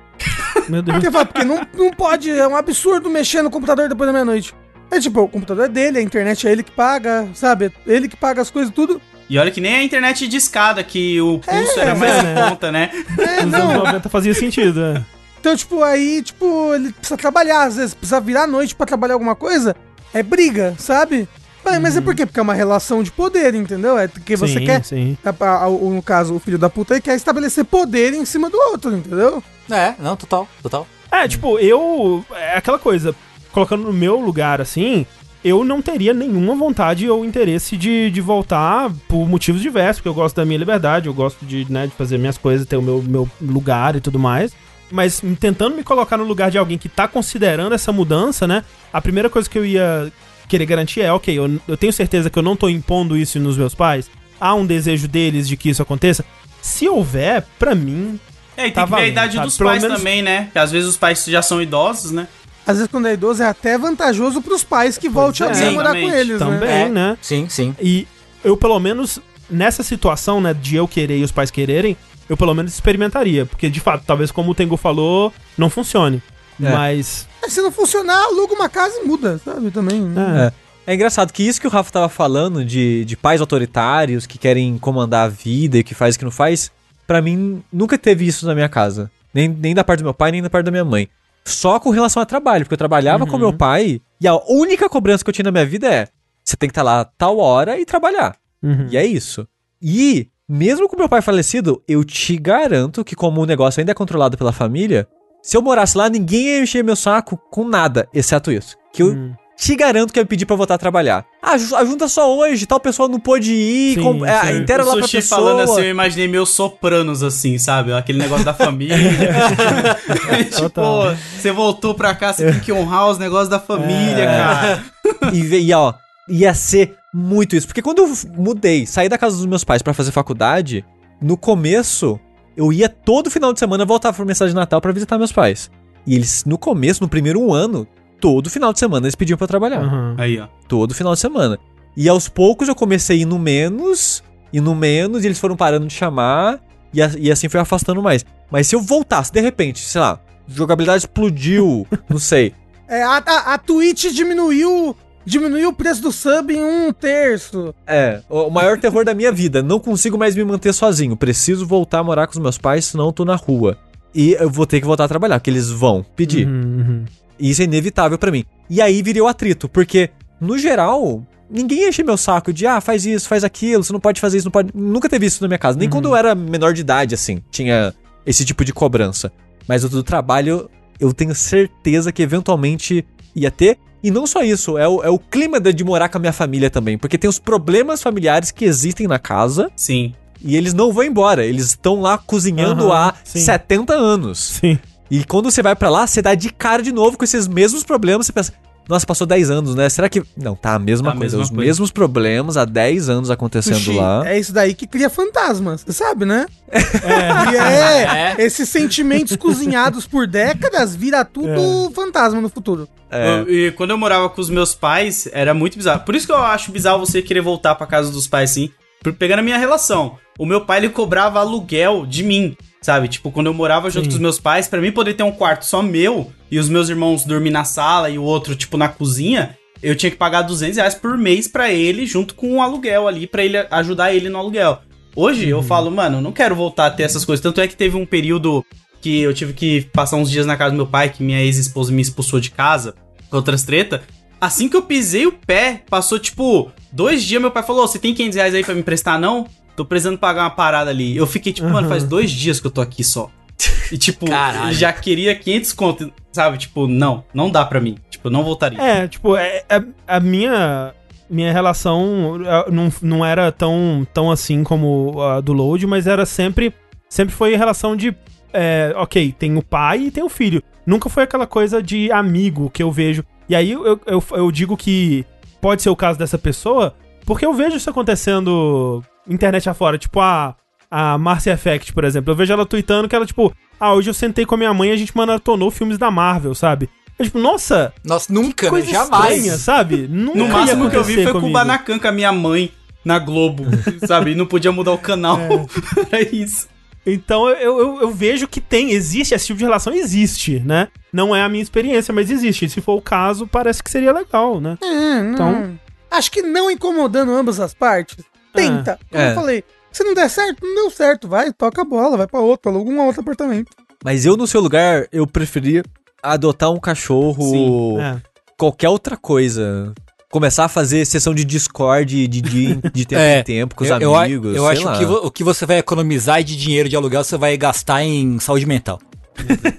Meu Deus. Porque, fala, porque não, não pode, é um absurdo mexer no computador depois da meia-noite. É tipo, o computador é dele, a internet é ele que paga, sabe? Ele que paga as coisas, tudo. E olha que nem a internet de escada, que o pulso era mais é, em né? conta, né? É, Nos não. anos 90 fazia sentido, é. Então, tipo, aí, tipo, ele precisa trabalhar, às vezes, precisa virar à noite pra trabalhar alguma coisa, é briga, sabe? Mas, mas é por quê? Porque é uma relação de poder, entendeu? É porque você sim, quer, sim. a- a- a- no caso, o filho da puta, ele quer estabelecer poder em cima do outro, entendeu? É, não, total, total. É, tipo, eu. É aquela coisa, colocando no meu lugar assim, eu não teria nenhuma vontade ou interesse de, de voltar por motivos diversos, porque eu gosto da minha liberdade, eu gosto de, né, de fazer minhas coisas, ter o meu, meu lugar e tudo mais. Mas tentando me colocar no lugar de alguém que tá considerando essa mudança, né? A primeira coisa que eu ia querer garantir é, ok, eu, eu tenho certeza que eu não tô impondo isso nos meus pais. Há um desejo deles de que isso aconteça. Se houver, pra mim, É, e tem Tá que ver a valendo, idade sabe? dos Pelo pais menos- também, né? Porque às vezes os pais já são idosos, né? Às vezes, quando é idoso, é até vantajoso pros pais que volte é. a morar com eles, também, né? É. né? Sim, sim. E eu, pelo menos, nessa situação, né, de eu querer e os pais quererem, eu pelo menos experimentaria. Porque, de fato, talvez como o Tengu falou, não funcione. É. Mas. Mas Se não funcionar, aluga uma casa e muda, sabe? Também. né? É. É engraçado que isso que o Rafa tava falando de, de pais autoritários que querem comandar a vida e que faz e que não faz, pra mim nunca teve isso na minha casa. Nem, nem da parte do meu pai, nem da parte da minha mãe. Só com relação a trabalho, porque eu trabalhava com meu pai e a única cobrança que eu tinha na minha vida é: você tem que estar lá tal hora e trabalhar. Uhum. E é isso. E, mesmo com meu pai falecido, eu te garanto que, como o negócio ainda é controlado pela família, se eu morasse lá, ninguém ia encher meu saco com nada, exceto isso. Que eu Hum. te garanto que eu ia pedir pra voltar a trabalhar. Ah, ju- a junta só hoje, tal pessoa não pôde ir, Sim, com, é, sim. inteira o lá pra pessoa. falando assim, eu imaginei meus sopranos assim, sabe? Aquele negócio da família. tipo, Total. você voltou pra cá, você tem que honrar os negócios da família, É. cara. e, e ó, ia ser muito isso. Porque quando eu mudei, saí da casa dos meus pais pra fazer faculdade, no começo, eu ia todo final de semana voltar pra mensagem de Natal pra visitar meus pais. E eles, no começo, no primeiro ano, todo final de semana eles pediam pra eu trabalhar. Uhum. Aí, ó. Todo final de semana. E aos poucos eu comecei indo menos, indo menos, e eles foram parando de chamar, e, a- e assim foi afastando mais. Mas se eu voltasse, de repente, sei lá, jogabilidade explodiu, não sei. É, a, a, a Twitch diminuiu, diminuiu o preço do sub em um terço. É, o maior terror da minha vida. Não consigo mais me manter sozinho. Preciso voltar a morar com os meus pais, senão eu tô na rua. E eu vou ter que voltar a trabalhar, que eles vão pedir. Uhum, uhum. E isso é inevitável pra mim. E aí virei o atrito, porque, no geral, ninguém enche meu saco de, ah, faz isso, faz aquilo, você não pode fazer isso, não pode. Nunca teve isso na minha casa. Nem quando eu era menor de idade, assim, tinha esse tipo de cobrança. Mas o do trabalho, eu tenho certeza que eventualmente ia ter. E não só isso, é o, é o clima de de morar com a minha família também. Porque tem os problemas familiares que existem na casa Sim. e eles não vão embora. Eles estão lá cozinhando Aham, há sim. 70 anos. Sim. E quando você vai pra lá, você dá de cara de novo com esses mesmos problemas. Você pensa, nossa, passou 10 anos, né? Será que. Não, tá a mesma Tá a coisa. mesma os coisa. mesmos problemas há 10 anos acontecendo Sushi, lá. É isso daí que cria fantasmas, você sabe, né? É. E é, esses sentimentos cozinhados por décadas vira tudo fantasma no futuro. É. Eu- e quando eu morava com os meus pais, era muito bizarro. Por isso que eu acho bizarro você querer voltar pra casa dos pais, assim. Pegando a minha relação. O meu pai, ele cobrava aluguel de mim, sabe? Tipo, quando eu morava junto Sim. com os meus pais, pra mim poder ter um quarto só meu e os meus irmãos dormir na sala e o outro, tipo, na cozinha, eu tinha que pagar 200 reais por mês pra ele, junto com o aluguel ali, pra ele ajudar ele no aluguel. Hoje eu falo, mano, não quero voltar a ter essas coisas. Tanto é que teve um período que eu tive que passar uns dias na casa do meu pai, que minha ex-esposa me expulsou de casa, com outras treta. Assim que eu pisei o pé, passou tipo dois dias, meu pai falou: "Ô, Você tem 500 reais aí pra me emprestar, não? Tô precisando pagar uma parada ali. Eu fiquei tipo, mano, faz dois dias que eu tô aqui só. E tipo, Caralho. já queria 500 conto, sabe? Tipo, não, não dá pra mim. Tipo, não voltaria. É, tipo, é, é- a minha minha relação é, não, não era tão, tão assim como a do Load, mas era sempre sempre foi relação de é, ok, tem o pai e tem o filho. Nunca foi aquela coisa de amigo que eu vejo. E aí eu, eu, eu digo que pode ser o caso dessa pessoa, porque eu vejo isso acontecendo internet afora. Tipo, a, a Marcia Effect, por exemplo. Eu vejo ela tweetando que ela, tipo, ah, hoje eu sentei com a minha mãe e a gente maratonou filmes da Marvel, sabe? Eu, tipo, nossa, Nossa, nunca, né? coisa Jamais. estranha, sabe? Nunca No máximo que eu vi foi com o comigo. Banacan com a minha mãe na Globo, sabe? E não podia mudar o canal. Era isso. Então eu, eu, eu vejo que tem, existe, esse tipo de relação existe, né? Não é a minha experiência, mas existe. E se for o caso, parece que seria legal, né? É, não. Então- Acho que não incomodando ambas as partes. Tenta. Como É. eu falei, se não der certo, não deu certo. Vai, toca a bola, vai pra outro, aluga um outro apartamento. Mas eu, no seu lugar, eu preferia adotar um cachorro Sim, ou É. qualquer outra coisa. Começar a fazer sessão de Discord de, de, de tempo É, em tempo com os eu, eu amigos. Eu, sei acho lá. que o que você vai economizar de dinheiro de aluguel, você vai gastar em saúde mental.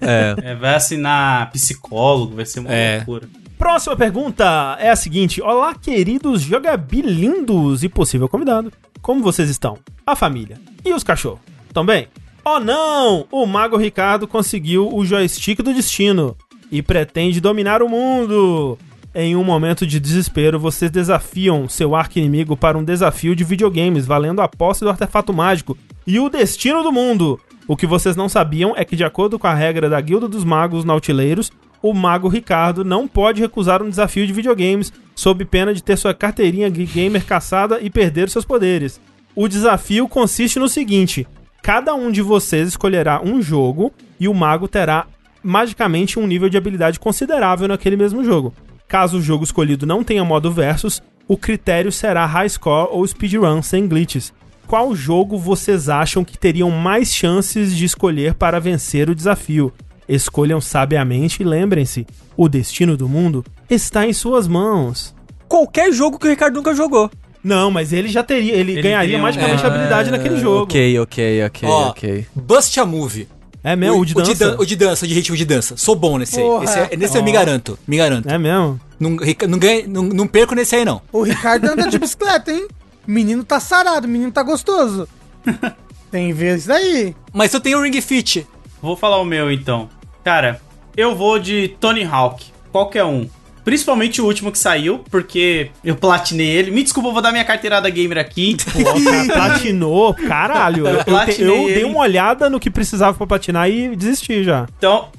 É. É, vai assinar psicólogo, vai ser uma É. loucura. Próxima pergunta é a seguinte: Olá, queridos jogabilindos e possível convidado. Como vocês estão? A família e os cachorros? Também? Oh não! O Mago Ricardo conseguiu o joystick do destino e pretende dominar o mundo. Em um momento de desespero, vocês desafiam seu arqui-inimigo para um desafio de videogames valendo a posse do artefato mágico e o destino do mundo. O que vocês não sabiam é que, de acordo com a regra da Guilda dos Magos Nautileiros, o Mago Ricardo não pode recusar um desafio de videogames sob pena de ter sua carteirinha gamer caçada e perder seus poderes. O desafio consiste no seguinte: cada um de vocês escolherá um jogo e o mago terá magicamente um nível de habilidade considerável naquele mesmo jogo. Caso o jogo escolhido não tenha modo versus, o critério será high score ou speedrun sem glitches. Qual jogo vocês acham que teriam mais chances de escolher para vencer o desafio? Escolham sabiamente e lembrem-se: o destino do mundo está em suas mãos. Qualquer jogo que o Ricardo nunca jogou. Não, mas ele já teria, ele, Ele ganharia teria magicamente é. habilidade naquele jogo. Ok, ok, ok, Ó, ok. Bust a Movie. É mesmo, o, de dança. dan- o de dança, o de ritmo de dança. Sou bom nesse aí. Porra. Esse, é- nesse eu me garanto. Me garanto. É mesmo? Não, não, ganho- não, não perco nesse aí, não. O Ricardo anda de bicicleta, hein? O menino tá sarado, o menino tá gostoso. Tem vezes daí. Mas eu tenho o Ring Fit. Vou falar o meu então. Cara, eu vou de Tony Hawk. Qualquer um. Principalmente o último que saiu, porque eu platinei ele. Me desculpa, eu vou dar minha carteirada gamer aqui. Pô, cara, platinou, caralho. Eu, eu, eu dei uma olhada no que precisava pra platinar e desisti já. Então,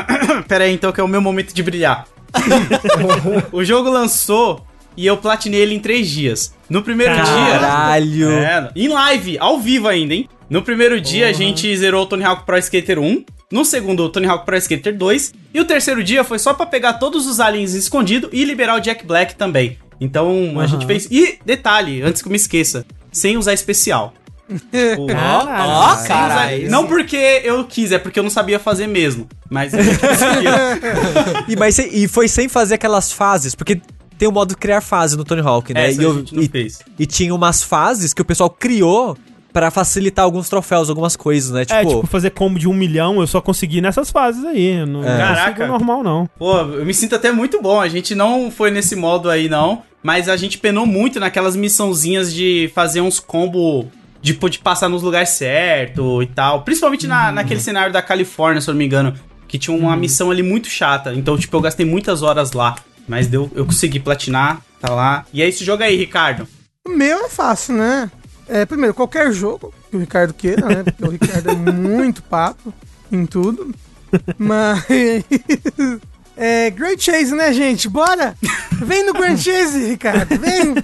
pera aí, então que é o meu momento de brilhar. o jogo lançou e eu platinei ele em três dias. No primeiro dia, Caralho. É, em live, ao vivo ainda, hein? No primeiro dia a gente zerou o Tony Hawk Pro Skater 1. No segundo, o Tony Hawk Pro Skater 2. E o terceiro dia foi só pra pegar todos os aliens escondidos e liberar o Jack Black também. Então a gente fez. E detalhe, antes que eu me esqueça, sem usar especial. Caralho. Ó, sem cara. usar- Não porque eu quis, é porque eu não sabia fazer mesmo. Mas a gente conseguiu. E, mas, e foi sem fazer aquelas fases, porque tem o modo criar fase no Tony Hawk, né? Essa e, a eu- e- fez. e tinha umas fases que o pessoal criou pra facilitar alguns troféus, algumas coisas, né? é, tipo, fazer combo de um milhão eu só consegui nessas fases aí. eu Não, É. Caraca. normal, não. Pô, eu me sinto até muito bom. A gente não foi nesse modo aí, não. Mas a gente penou muito naquelas missãozinhas de fazer uns combo de, de passar nos lugares certos e tal. Principalmente na, naquele cenário da Califórnia, se eu não me engano. Que tinha uma missão ali muito chata. Então, tipo, eu gastei muitas horas lá. Mas deu, eu consegui platinar, tá lá. E é esse jogo aí, Ricardo. O meu é fácil, né? É, primeiro, qualquer jogo que o Ricardo queira, né? Porque o Ricardo é muito papo em tudo. Mas. É, Grand Chase, né, gente? Bora! Vem no Grand Chase, Ricardo, vem!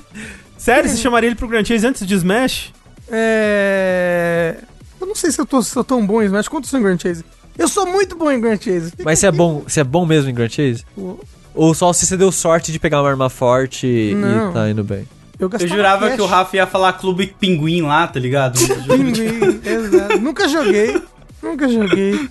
Sério, você chamaria ele pro Grand Chase antes de Smash? É. Eu não sei se eu tô, se eu tô tão bom em Smash quanto eu sou em Grand Chase. Eu sou muito bom em Grand Chase. Fica Mas você é bom, você é bom mesmo em Grand Chase? Ou só se você deu sorte de pegar uma arma forte e Não. tá indo bem? Eu, Eu jurava cash. que o Rafa ia falar Clube Pinguim lá, tá ligado? Pinguim, exato. Nunca joguei. Nunca joguei.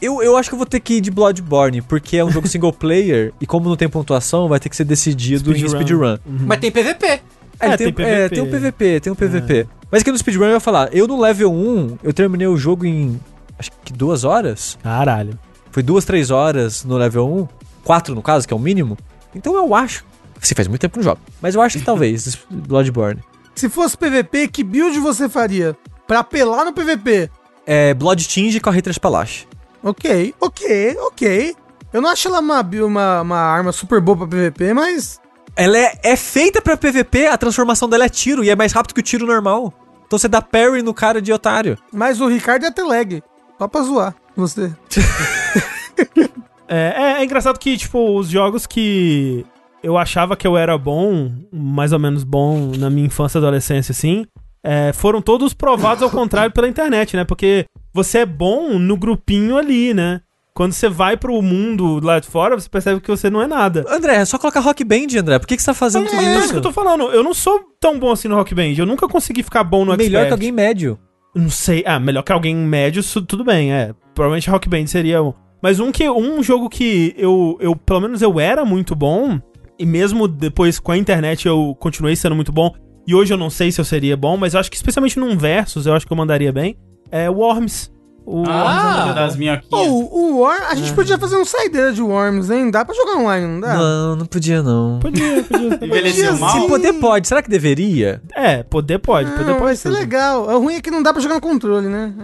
Eu, eu acho que eu vou ter que ir de Bloodborne, porque é um jogo single player e como não tem pontuação, vai ter que ser decidido em Speedrun. speedrun. Mas tem PVP. É, É, tem, tem é, PVP. tem um PVP, tem um PVP. Mas aqui no speedrun eu ia falar, eu no level 1, eu terminei o jogo em acho que duas horas. Caralho. Foi duas, três horas no level 1. Quatro, no caso, que é o mínimo. Então eu acho. Assim, faz muito tempo que não jogo. Mas eu acho que talvez Bloodborne. Se fosse PVP, que build você faria? Pra apelar no PVP? É Blood Tinge com a Hitler Palache. Ok, ok, ok. Eu não acho ela uma, uma, uma arma super boa pra PVP, mas. Ela é, é feita pra PVP, a transformação dela é tiro e é mais rápido que o tiro normal. Então você dá parry no cara de otário. Mas o Ricardo é até lag. Só pra zoar você. É, é, é engraçado que, tipo, os jogos que eu achava que eu era bom, mais ou menos bom na minha infância e adolescência, assim, é, foram todos provados ao contrário pela internet, né? Porque você é bom no grupinho ali, né? Quando você vai pro mundo lá de fora, você percebe que você não é nada. André, é só colocar Rock Band, André. Por que, que você tá fazendo tudo É isso isso? que eu tô falando. Eu não sou tão bom assim no Rock Band. Eu nunca consegui ficar bom no Melhor Expert. que alguém médio. Não sei. Ah, melhor que alguém médio, tudo bem, é. Provavelmente Rock Band seria um. Mas um que um jogo que eu, eu pelo menos eu era muito bom e mesmo depois com a internet eu continuei sendo muito bom. E hoje eu não sei se eu seria bom, mas eu acho que especialmente num versus eu acho que eu mandaria bem. É Worms. O Ah, Worms é das minhoquinhas. Pô, o, o Worm, a gente podia fazer um saideira de Worms, hein? Dá pra jogar online, não dá? Não, não podia não. Podia, podia. Envelheceu Podia mal? Se poder pode, será que deveria? É, poder pode, poder Não, vai pode. ser tudo. legal. O ruim é que não dá pra jogar no controle, né?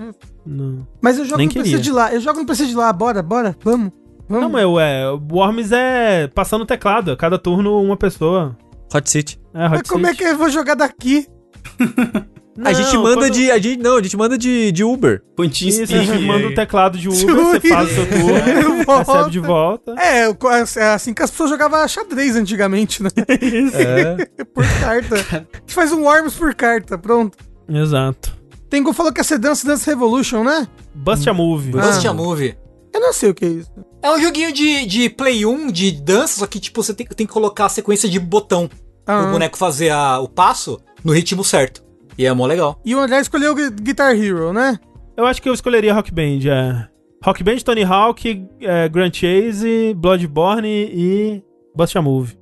Não. Mas eu jogo Nem no PC queria. de lá. Eu jogo no PC de lá. Bora, bora. Vamos. Vamos. Não, mas é, o Worms é passando o teclado, cada turno uma pessoa. Hot City. É, Hot Mas como é que eu vou jogar daqui? a gente Não, manda quando- de. A gente, não, a gente manda de, de Uber. Pontinho Isso, a gente manda o teclado de Uber, você faz o seu turno, Volta. recebe de volta. É, eu- é assim que as pessoas jogavam xadrez antigamente, né? É. por carta. A gente faz um Worms por carta, pronto. Exato. Tengu falou que ia ser Dance Dance Revolution, né? Bust a Move. Bust Ah. a Move. Eu não sei o que é isso. É um joguinho de, de Play 1, de dança, só que tipo, você tem, tem que colocar a sequência de botão Ah. pro boneco fazer a- o passo no ritmo certo. E é mó legal. E o André escolheu o Gui- Guitar Hero, né? Eu acho que eu escolheria Rock Band, é. Rock Band, Tony Hawk, é, Grand Chase, Bloodborne e Bust a Move.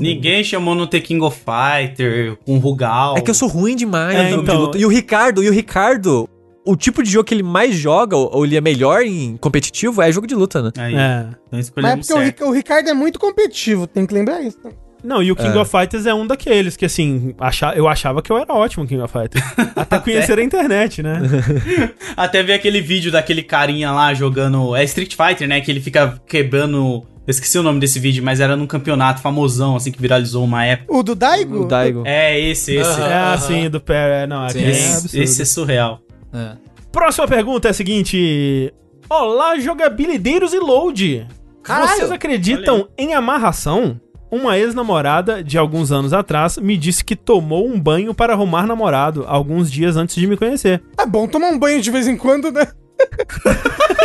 Ninguém chamou no The King of Fighter, com Rugal. É que eu sou ruim demais É, então- luta. E o Ricardo, e o Ricardo, o tipo de jogo que ele mais joga, ou ele é melhor em competitivo, é jogo de luta, né? Aí, É. então Mas é porque o, certo. Ri- o Ricardo é muito competitivo, tem que lembrar isso. Não, e o King É. of Fighters é um daqueles que, assim, acha, eu achava que eu era ótimo no King of Fighters. Até conhecer a internet, né? Até ver aquele vídeo daquele carinha lá jogando. É Street Fighter, né? Que ele fica quebrando. Eu esqueci o nome desse vídeo, mas era num campeonato famosão, assim, que viralizou uma época. O do Daigo? O Daigo. É esse, esse. Aham. É assim, do pé. é, Não, é Esse, absurdo. esse é surreal. É. Próxima pergunta é a seguinte: Olá, jogabilideiros e load! Caralho! Vocês acreditam em amarração? Uma ex-namorada de alguns anos atrás me disse que tomou um banho para arrumar namorado alguns dias antes de me conhecer. É bom tomar um banho de vez em quando, né?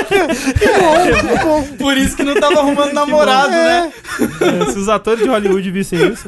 que bom, que bom. Por isso que não tava arrumando namorado, né? É. Se os atores de Hollywood vissem isso.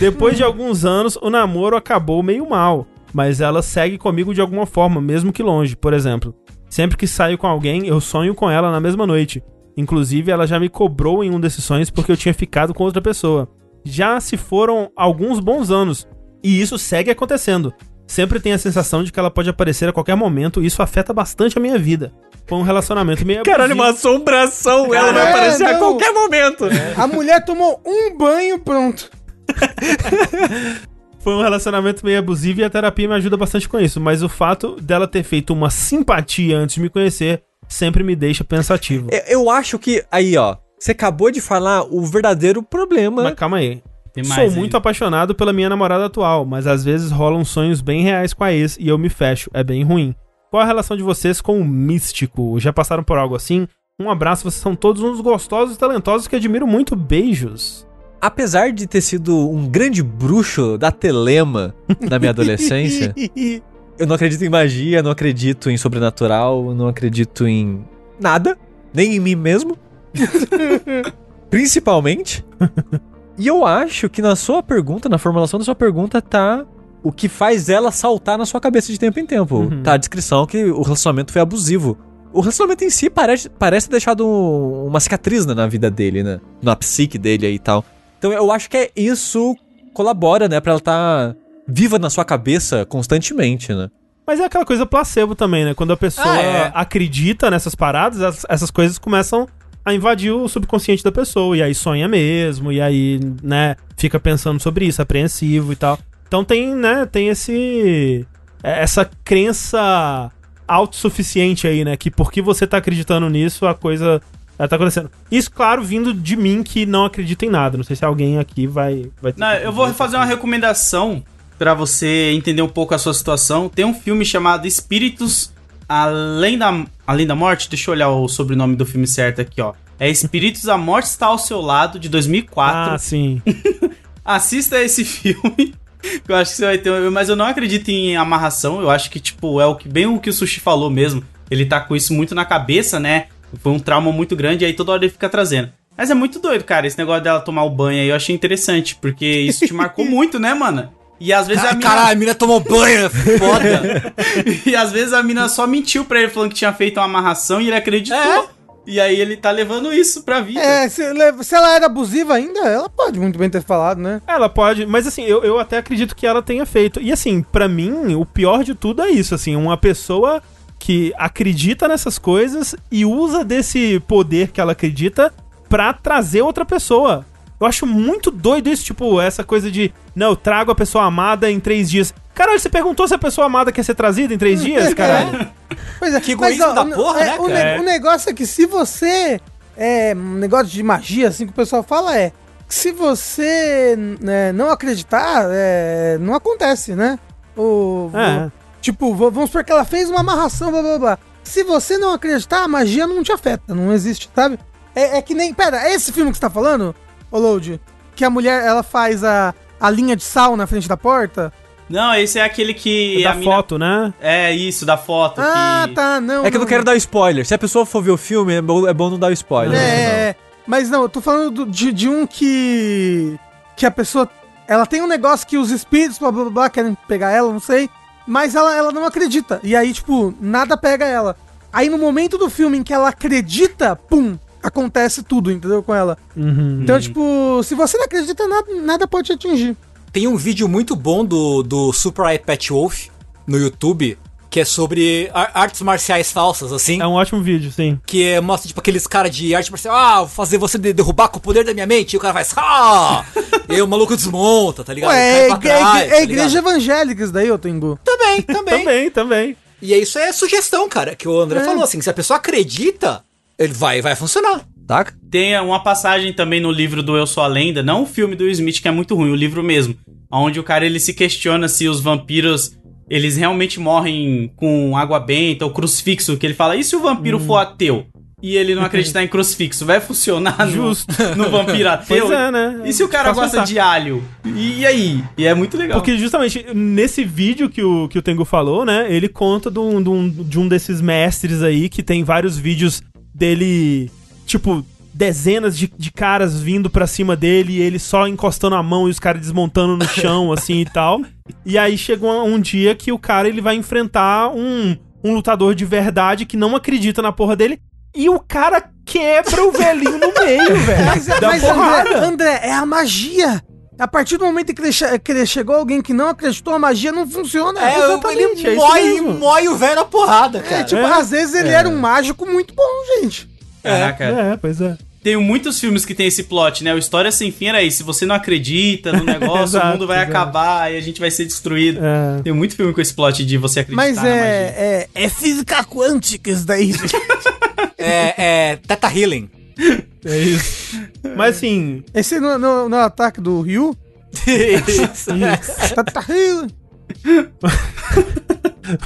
Depois de alguns anos, o namoro acabou meio mal. Mas ela segue comigo de alguma forma, mesmo que longe. Por exemplo, sempre que saio com alguém, eu sonho com ela na mesma noite. Inclusive, ela já me cobrou em um desses sonhos porque eu tinha ficado com outra pessoa. Já se foram alguns bons anos. E isso segue acontecendo. sempre tenho a sensação de que ela pode aparecer a qualquer momento e isso afeta bastante a minha vida. Foi um relacionamento meio Caralho, abusivo. uma assombração. Ela vai É, aparecer a não. qualquer momento. A mulher tomou um banho, pronto. Foi um relacionamento meio abusivo e a terapia me ajuda bastante com isso. Mas o fato dela ter feito uma simpatia antes de me conhecer sempre me deixa pensativo. Eu, eu acho que. Aí, ó. Você acabou de falar o verdadeiro problema. Mas calma aí. Tem Sou muito apaixonado pela minha namorada atual, mas às vezes rolam sonhos bem reais com a ex e eu me fecho. É bem ruim. Qual a relação de vocês com o místico? Já passaram por algo assim? Um abraço, vocês são todos uns gostosos e talentosos que admiro muito. Beijos. Apesar de ter sido um grande bruxo da telema na minha adolescência, eu não acredito em magia, não acredito em sobrenatural, não acredito em nada, nem em mim mesmo. Principalmente. E eu acho que na sua pergunta, na formulação da sua pergunta, tá o que faz ela saltar na sua cabeça de tempo em tempo. Uhum. Tá a descrição que o relacionamento foi abusivo. O relacionamento em si parece, parece ter deixado um- uma cicatriz né, na vida dele, né? Na psique dele aí e tal. Então eu acho que é isso colabora, né? Pra ela tá viva na sua cabeça constantemente, né? Mas é aquela coisa placebo também, né? Quando a pessoa Ah, é. acredita nessas paradas, as- essas coisas começam a invadir o subconsciente da pessoa. E aí sonha mesmo, e aí, né, fica pensando sobre isso, apreensivo e tal. Então tem, né, tem esse. é- Essa crença autossuficiente aí, né? Que porque você tá acreditando nisso, a coisa ela tá acontecendo. Isso, claro, vindo de mim que não acredita em nada. Não sei se alguém aqui vai. vai Não, eu vou fazer uma recomendação pra você entender um pouco a sua situação. Tem um filme chamado Espíritos Além da, Além da Morte. Deixa eu olhar o sobrenome do filme certo aqui, ó. É Espíritos, a Morte está ao seu lado, de 2004. Ah, sim. Assista esse filme. que Eu acho que você vai ter. Mas eu não acredito em amarração. Eu acho que, tipo, é o que bem o que o Sushi falou mesmo. Ele tá com isso muito na cabeça, né? Foi um trauma muito grande, aí toda hora ele fica trazendo. Mas é muito doido, cara, esse negócio dela tomar o banho aí, eu achei interessante, porque isso te marcou muito, né, mano? E às vezes a mina. caralho, a mina tomou banho, é foda. e às vezes a mina só mentiu pra ele falando que tinha feito uma amarração e ele acreditou. É. E aí ele tá levando isso pra vida. É, se, se ela era abusiva ainda, ela pode muito bem ter falado, né? Ela pode, mas assim, eu, eu até acredito que ela tenha feito. E assim, pra mim, o pior de tudo é isso, assim, uma pessoa que acredita nessas coisas e usa desse poder que ela acredita pra trazer outra pessoa. Eu acho muito doido isso, tipo, essa coisa de, não, eu trago a pessoa amada em três dias. Caralho, você perguntou se a pessoa amada quer ser trazida em três dias, caralho? Pois é, Que egoísmo da porra, é, né, o, cara? ne- o negócio é que se você. É, um negócio de magia, assim, que o pessoal fala é. que Se você né, não acreditar, é, não acontece, né? O, É. o- tipo, vamos supor que ela fez uma amarração, blá blá blá. Se você não acreditar, a magia não te afeta, não existe, sabe? É, é que nem. Pera, é esse filme que você tá falando, ô Load? Que a mulher ela faz a, a linha de sal na frente da porta? Não, esse é aquele que. da a mina- foto, né? É isso, da foto. Ah, que... tá, não. É que eu não quero dar spoiler. Se a pessoa for ver o filme, é bom, é bom não dar spoiler. É, é, mas não, eu tô falando do- de, de um que. Que a pessoa. Ela tem um negócio que os espíritos, blá blá blá, blá, querem pegar ela, não sei. Mas ela, ela não acredita. E aí, tipo, nada pega ela. Aí no momento do filme em que ela acredita, pum, acontece tudo, entendeu? Com ela. Uhum. Então, tipo, se você não acredita, nada, nada pode te atingir. Tem um vídeo muito bom do, do Super Eye Pet Wolf no YouTube, que é sobre ar- artes marciais falsas, assim. É um ótimo vídeo, sim. Que é, mostra, tipo, aqueles caras de arte marcial, ah, vou fazer você de- derrubar com o poder da minha mente, e o cara faz, ah! e aí o maluco desmonta, tá ligado? Ué, é, trás, é tá igreja ligado? evangélica isso daí, ô Tengu. Também, também. Também, também. E é isso é sugestão, cara, que o André É. falou, assim, se a pessoa acredita, ele vai, vai funcionar. Tá? Tem uma passagem também no livro do Eu Sou a Lenda, não o filme do Smith, que é muito ruim, o livro mesmo. Onde o cara ele se questiona se os vampiros eles realmente morrem com água benta ou crucifixo, que ele fala, e se o vampiro Hum. for ateu? E ele não acreditar em crucifixo, vai funcionar no, Justo. no vampiro ateu? Pois é, né? E se o cara gosta pensar. de alho? E, e aí? E é muito legal. Porque justamente nesse vídeo que o, que o Tengu falou, né? Ele conta de um, de, um, de um desses mestres aí que tem vários vídeos dele, tipo, dezenas de, de caras vindo pra cima dele e ele só encostando a mão e os caras desmontando no chão, assim e tal. E aí chegou um dia que o cara ele vai enfrentar um, um lutador de verdade que não acredita na porra dele. E o cara quebra o velhinho no meio, velho. Mas, Dá mas porrada. André, André, é a magia. A partir do momento que ele, che- que ele chegou alguém que não acreditou, a magia não funciona. É, exatamente, ele é mói, mói o velho na porrada, É, cara. tipo, É. às vezes ele era um mágico muito bom, gente. Caraca. É, pois é. Tem muitos filmes que tem esse plot, né? O História Sem Fim era isso. Se você não acredita no negócio, o Exato, mundo vai exato. acabar e a gente vai ser destruído. É. Tem muito filme com esse plot de você acreditar Mas na magia. é, é, é física quântica isso daí. É, é Teta Healing. É isso. Mas assim, Esse no, no, no ataque do Ryu. Tá, tá,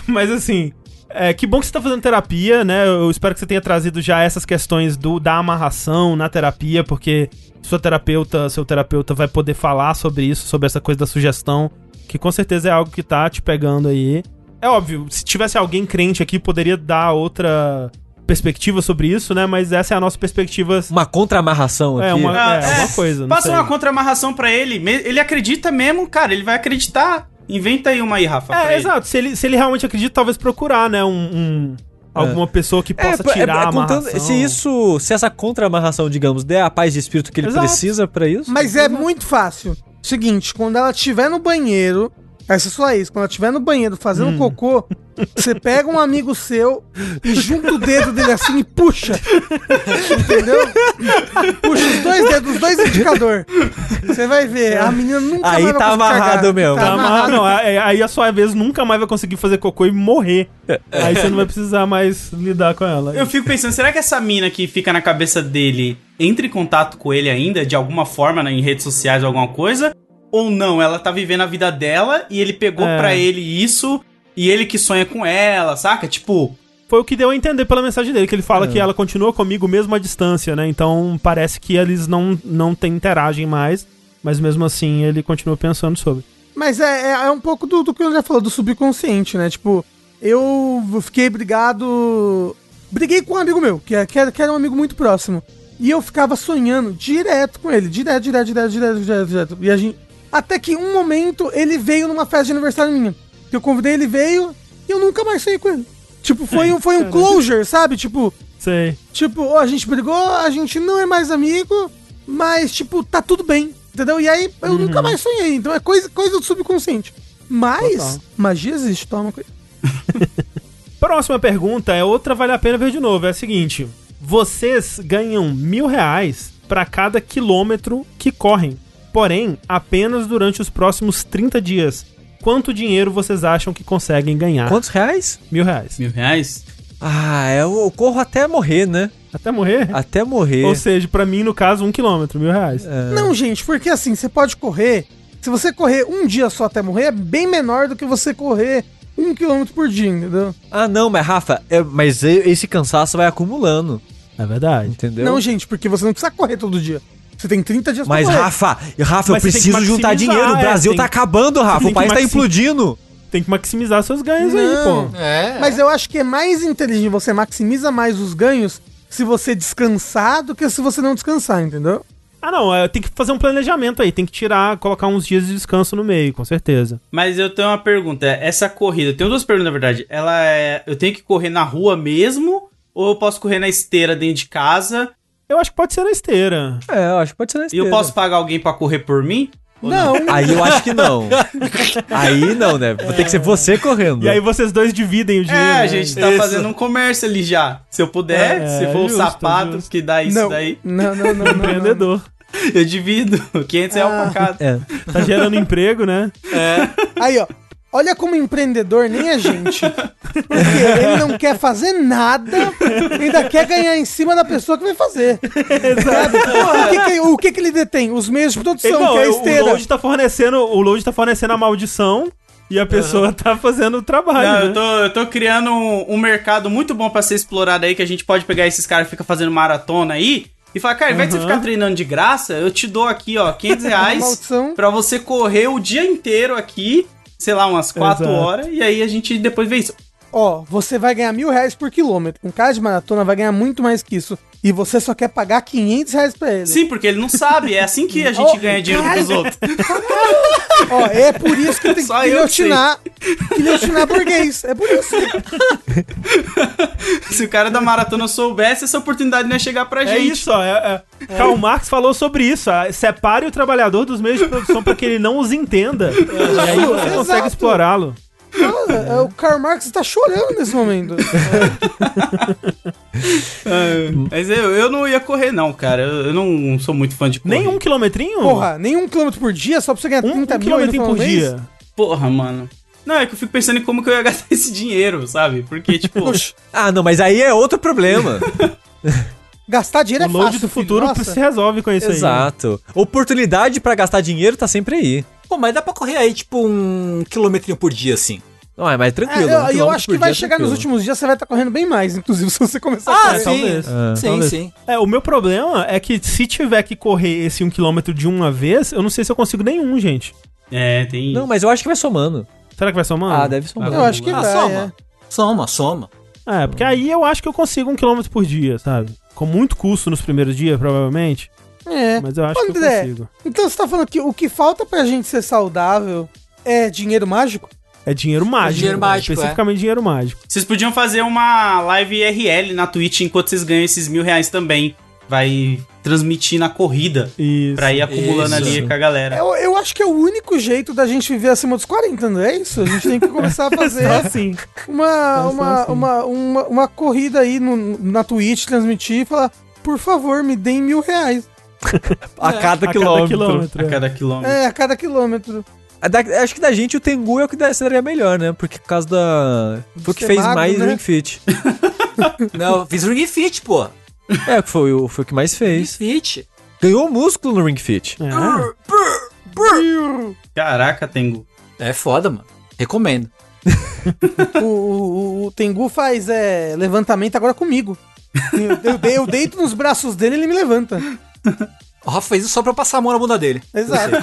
Mas assim, é, que bom que você tá fazendo terapia, né? Eu espero que você tenha trazido já essas questões do, da amarração na terapia, porque sua terapeuta, seu terapeuta vai poder falar sobre isso, sobre essa coisa da sugestão, que com certeza é algo que tá te pegando aí. É óbvio, se tivesse alguém crente aqui, poderia dar outra perspectiva sobre isso, né? Mas essa é a nossa perspectiva. Uma contra-amarração aqui. É, uma, Ah, é, é. uma coisa. Passa sei. uma contra-amarração pra ele. Ele acredita mesmo, cara. Ele vai acreditar. Inventa aí uma aí, Rafa. É, exato. Se ele, se ele realmente acredita, talvez procurar, né? Um, um- alguma pessoa que possa É, tirar é, é, a amarração. contando, se isso, se essa contra-amarração, digamos, der a paz de espírito que ele Exato. precisa pra isso. Mas é muito fácil. Seguinte, quando ela estiver no banheiro, essa é sua ex, quando ela estiver no banheiro fazendo Hum. cocô, você pega um amigo seu e junta o dedo dele assim e puxa. Entendeu? Puxa os dois dedos, os dois indicadores. Você vai ver, a menina nunca Aí mais vai tá conseguir amarrado mesmo. Tá amarrado, não. aí- Aí a sua vez nunca mais vai conseguir fazer cocô e morrer. Aí você não vai precisar mais lidar com ela. Eu fico pensando, será que essa mina que fica na cabeça dele entra em contato com ele ainda, de alguma forma, né, em redes sociais ou alguma coisa? Ou não? Ela tá vivendo a vida dela e ele pegou É. pra ele isso e ele que sonha com ela, saca? Tipo, Foi o que deu a entender pela mensagem dele, que ele fala que ela continua comigo mesmo à distância, né? Então parece que eles não, não tem interagem mais, mas mesmo assim ele continua pensando sobre. Mas é, é, é um pouco do, do que eu já falou, do subconsciente, né? Tipo, eu fiquei brigado. Briguei com um amigo meu, que, é- que, era, que era um amigo muito próximo. E eu ficava sonhando direto com ele, direto, direto, direto, direto, direto, direto. E a gente. Até que um momento ele veio numa festa de aniversário minha. Que eu convidei, ele veio e eu nunca mais saí com ele. Tipo, foi um, foi um closure, sabe? Tipo, Sei. Tipo, a gente brigou, a gente não é mais amigo, mas, tipo, tá tudo bem, entendeu? E aí eu nunca mais sonhei, então é coisa, coisa do subconsciente. Mas, Total. magia existe, toma coisa. Próxima pergunta é outra vale a pena ver de novo. É a seguinte: vocês ganham mil reais pra cada quilômetro que correm, porém apenas durante os próximos 30 dias. Quanto dinheiro vocês acham que conseguem ganhar? Quantos reais? Mil reais. mil reais? Ah, eu, eu corro até morrer, né? Até morrer? Até morrer. Ou seja, pra mim, no caso, um quilômetro, mil reais. É. Não, gente, porque assim, você pode correr. Se você correr um dia só até morrer, é bem menor do que você correr um quilômetro por dia, entendeu? Ah, não, mas Rafa, é- mas esse cansaço vai acumulando, É verdade. entendeu? Não, gente, porque você não precisa correr todo dia. Você tem 30 dias mas pra. Rafa, Rafa, Mas eu tem preciso juntar dinheiro. O é, Brasil tem- tá acabando, Rafa. tem O país tá implodindo. Tem que maximizar seus ganhos aí, Não. pô. É. Mas eu acho que é mais inteligente, você maximiza mais os ganhos se você descansar do que se você não descansar, entendeu? Ah, não, é, tem que fazer um planejamento aí. Tem que tirar, colocar uns dias de descanso no meio, com certeza. Mas eu tenho uma pergunta. Essa corrida, eu tenho duas perguntas, na verdade. Ela é. Eu tenho que correr na rua mesmo? Ou eu posso correr na esteira dentro de casa? Eu acho que pode ser na esteira. É, eu acho que pode ser na E esteira. eu posso pagar alguém pra correr por mim? Ou Não, Aí eu acho que não. Aí não, né? Vai ter que ser você correndo. E aí vocês dois dividem o dinheiro. É, a né? gente tá Isso. fazendo um comércio ali já. Se eu puder, É, se for o sapato justo. que dá isso não, daí, não, não, não, não, não. Empreendedor. eu divido 500 reais Ah. pra cada. É. Tá gerando emprego, né? Aí, ó. Olha como empreendedor nem a gente. Porque ele não quer fazer nada, ainda quer ganhar em cima da pessoa que vai fazer. Pô, o que, que- o que, que ele detém? Os meios de produção, não, que é a o esteira. Load tá fornecendo, o Load tá fornecendo a maldição e a pessoa tá fazendo o trabalho, Não, né? eu tô, eu tô criando um, um mercado muito bom pra ser explorado aí, que a gente pode pegar esses caras que ficam fazendo maratona aí e falar, cara, ao invés de você Uhum. ficar treinando de graça, eu te dou aqui, ó, 500 reais pra você correr o dia inteiro aqui, sei lá, umas 4 Exato. horas, e aí a gente depois vê isso. Ó, você vai ganhar mil reais por quilômetro. Um cara de maratona vai ganhar muito mais que isso. E você só quer pagar 500 reais pra ele. Sim, porque ele não sabe, é assim que a gente Oh, ganha dinheiro caralho. dos outros. Ó, é por isso que tem que Só eu guilhotinar, guilhotinar burguês. É por isso. Se o cara da maratona soubesse, essa oportunidade não ia chegar pra É gente. isso, ó. É, é. Karl Marx falou sobre isso. ó. Separe o trabalhador dos meios de produção para que ele não os entenda. e aí você Exato. consegue explorá-lo. Cara, é, o Karl Marx tá chorando nesse momento. Ah, Mas eu, eu não ia correr, não, cara. Eu, eu não sou muito fã de correr. Nem um quilometrinho? Porra, nem um quilômetro por dia só pra você ganhar Um, 30 um aí quilometrinho por do mês? dia. Porra, mano. Não, é que eu fico pensando em como que eu ia gastar esse dinheiro, sabe? Porque, tipo. Ah, não, mas aí é outro problema. gastar dinheiro O é load fácil. do filho, futuro nossa. se resolve com isso aí. né? Exato. Oportunidade pra gastar dinheiro tá sempre aí. Pô, mas dá pra correr aí, tipo, um quilometrinho por dia, assim. Não, é mais É, tranquilo. eu, um eu quilômetro acho que vai é chegar nos tranquilo. últimos dias, você vai estar correndo bem mais, inclusive, se você começar a Ah, correr. sim. talvez. Ah, sim, talvez. sim. É, o meu problema é que se tiver que correr esse um quilômetro de uma vez, eu não sei se eu consigo nenhum, gente. É, tem. Não, mas eu acho que vai somando. Será que vai somando? Ah, deve somar. Eu acho que Ah, vai, soma. é. Soma, soma. É, porque aí eu acho que eu consigo um quilômetro por dia, sabe? Com muito custo nos primeiros dias, provavelmente. É. Mas eu acho que eu André, consigo. então você tá falando que o que falta pra gente ser saudável é dinheiro mágico? É dinheiro mágico. dinheiro mágico, Especificamente dinheiro mágico. Vocês podiam fazer uma live IRL na Twitch enquanto vocês ganham esses mil reais também. Vai transmitir na corrida Isso. pra ir acumulando Isso. ali com a galera. Eu, eu acho que é o único jeito da gente viver acima dos 40, não é isso? A gente tem que começar a fazer assim. uma, Só uma, assim. uma, uma, uma corrida aí no, na Twitch, transmitir e falar, por favor, me deem mil reais. A cada A quilômetro. cada quilômetro. A é. cada quilômetro. É, a cada quilômetro. Da- acho que da gente o Tengu é o que dá- seria melhor, né? Porque por causa da. Foi o que fez magro, mais né? Ring Fit. Não, fiz Ring Fit, pô. É, foi, o- foi o que mais Ring fez. Fit. Ganhou músculo no Ring Fit. É. Caraca, Tengu. É foda, mano. Recomendo. o, o, o Tengu faz é, levantamento agora comigo. Eu, eu, eu deito nos braços dele e ele me levanta. O Rafa fez isso só pra passar a mão na bunda dele. Exato.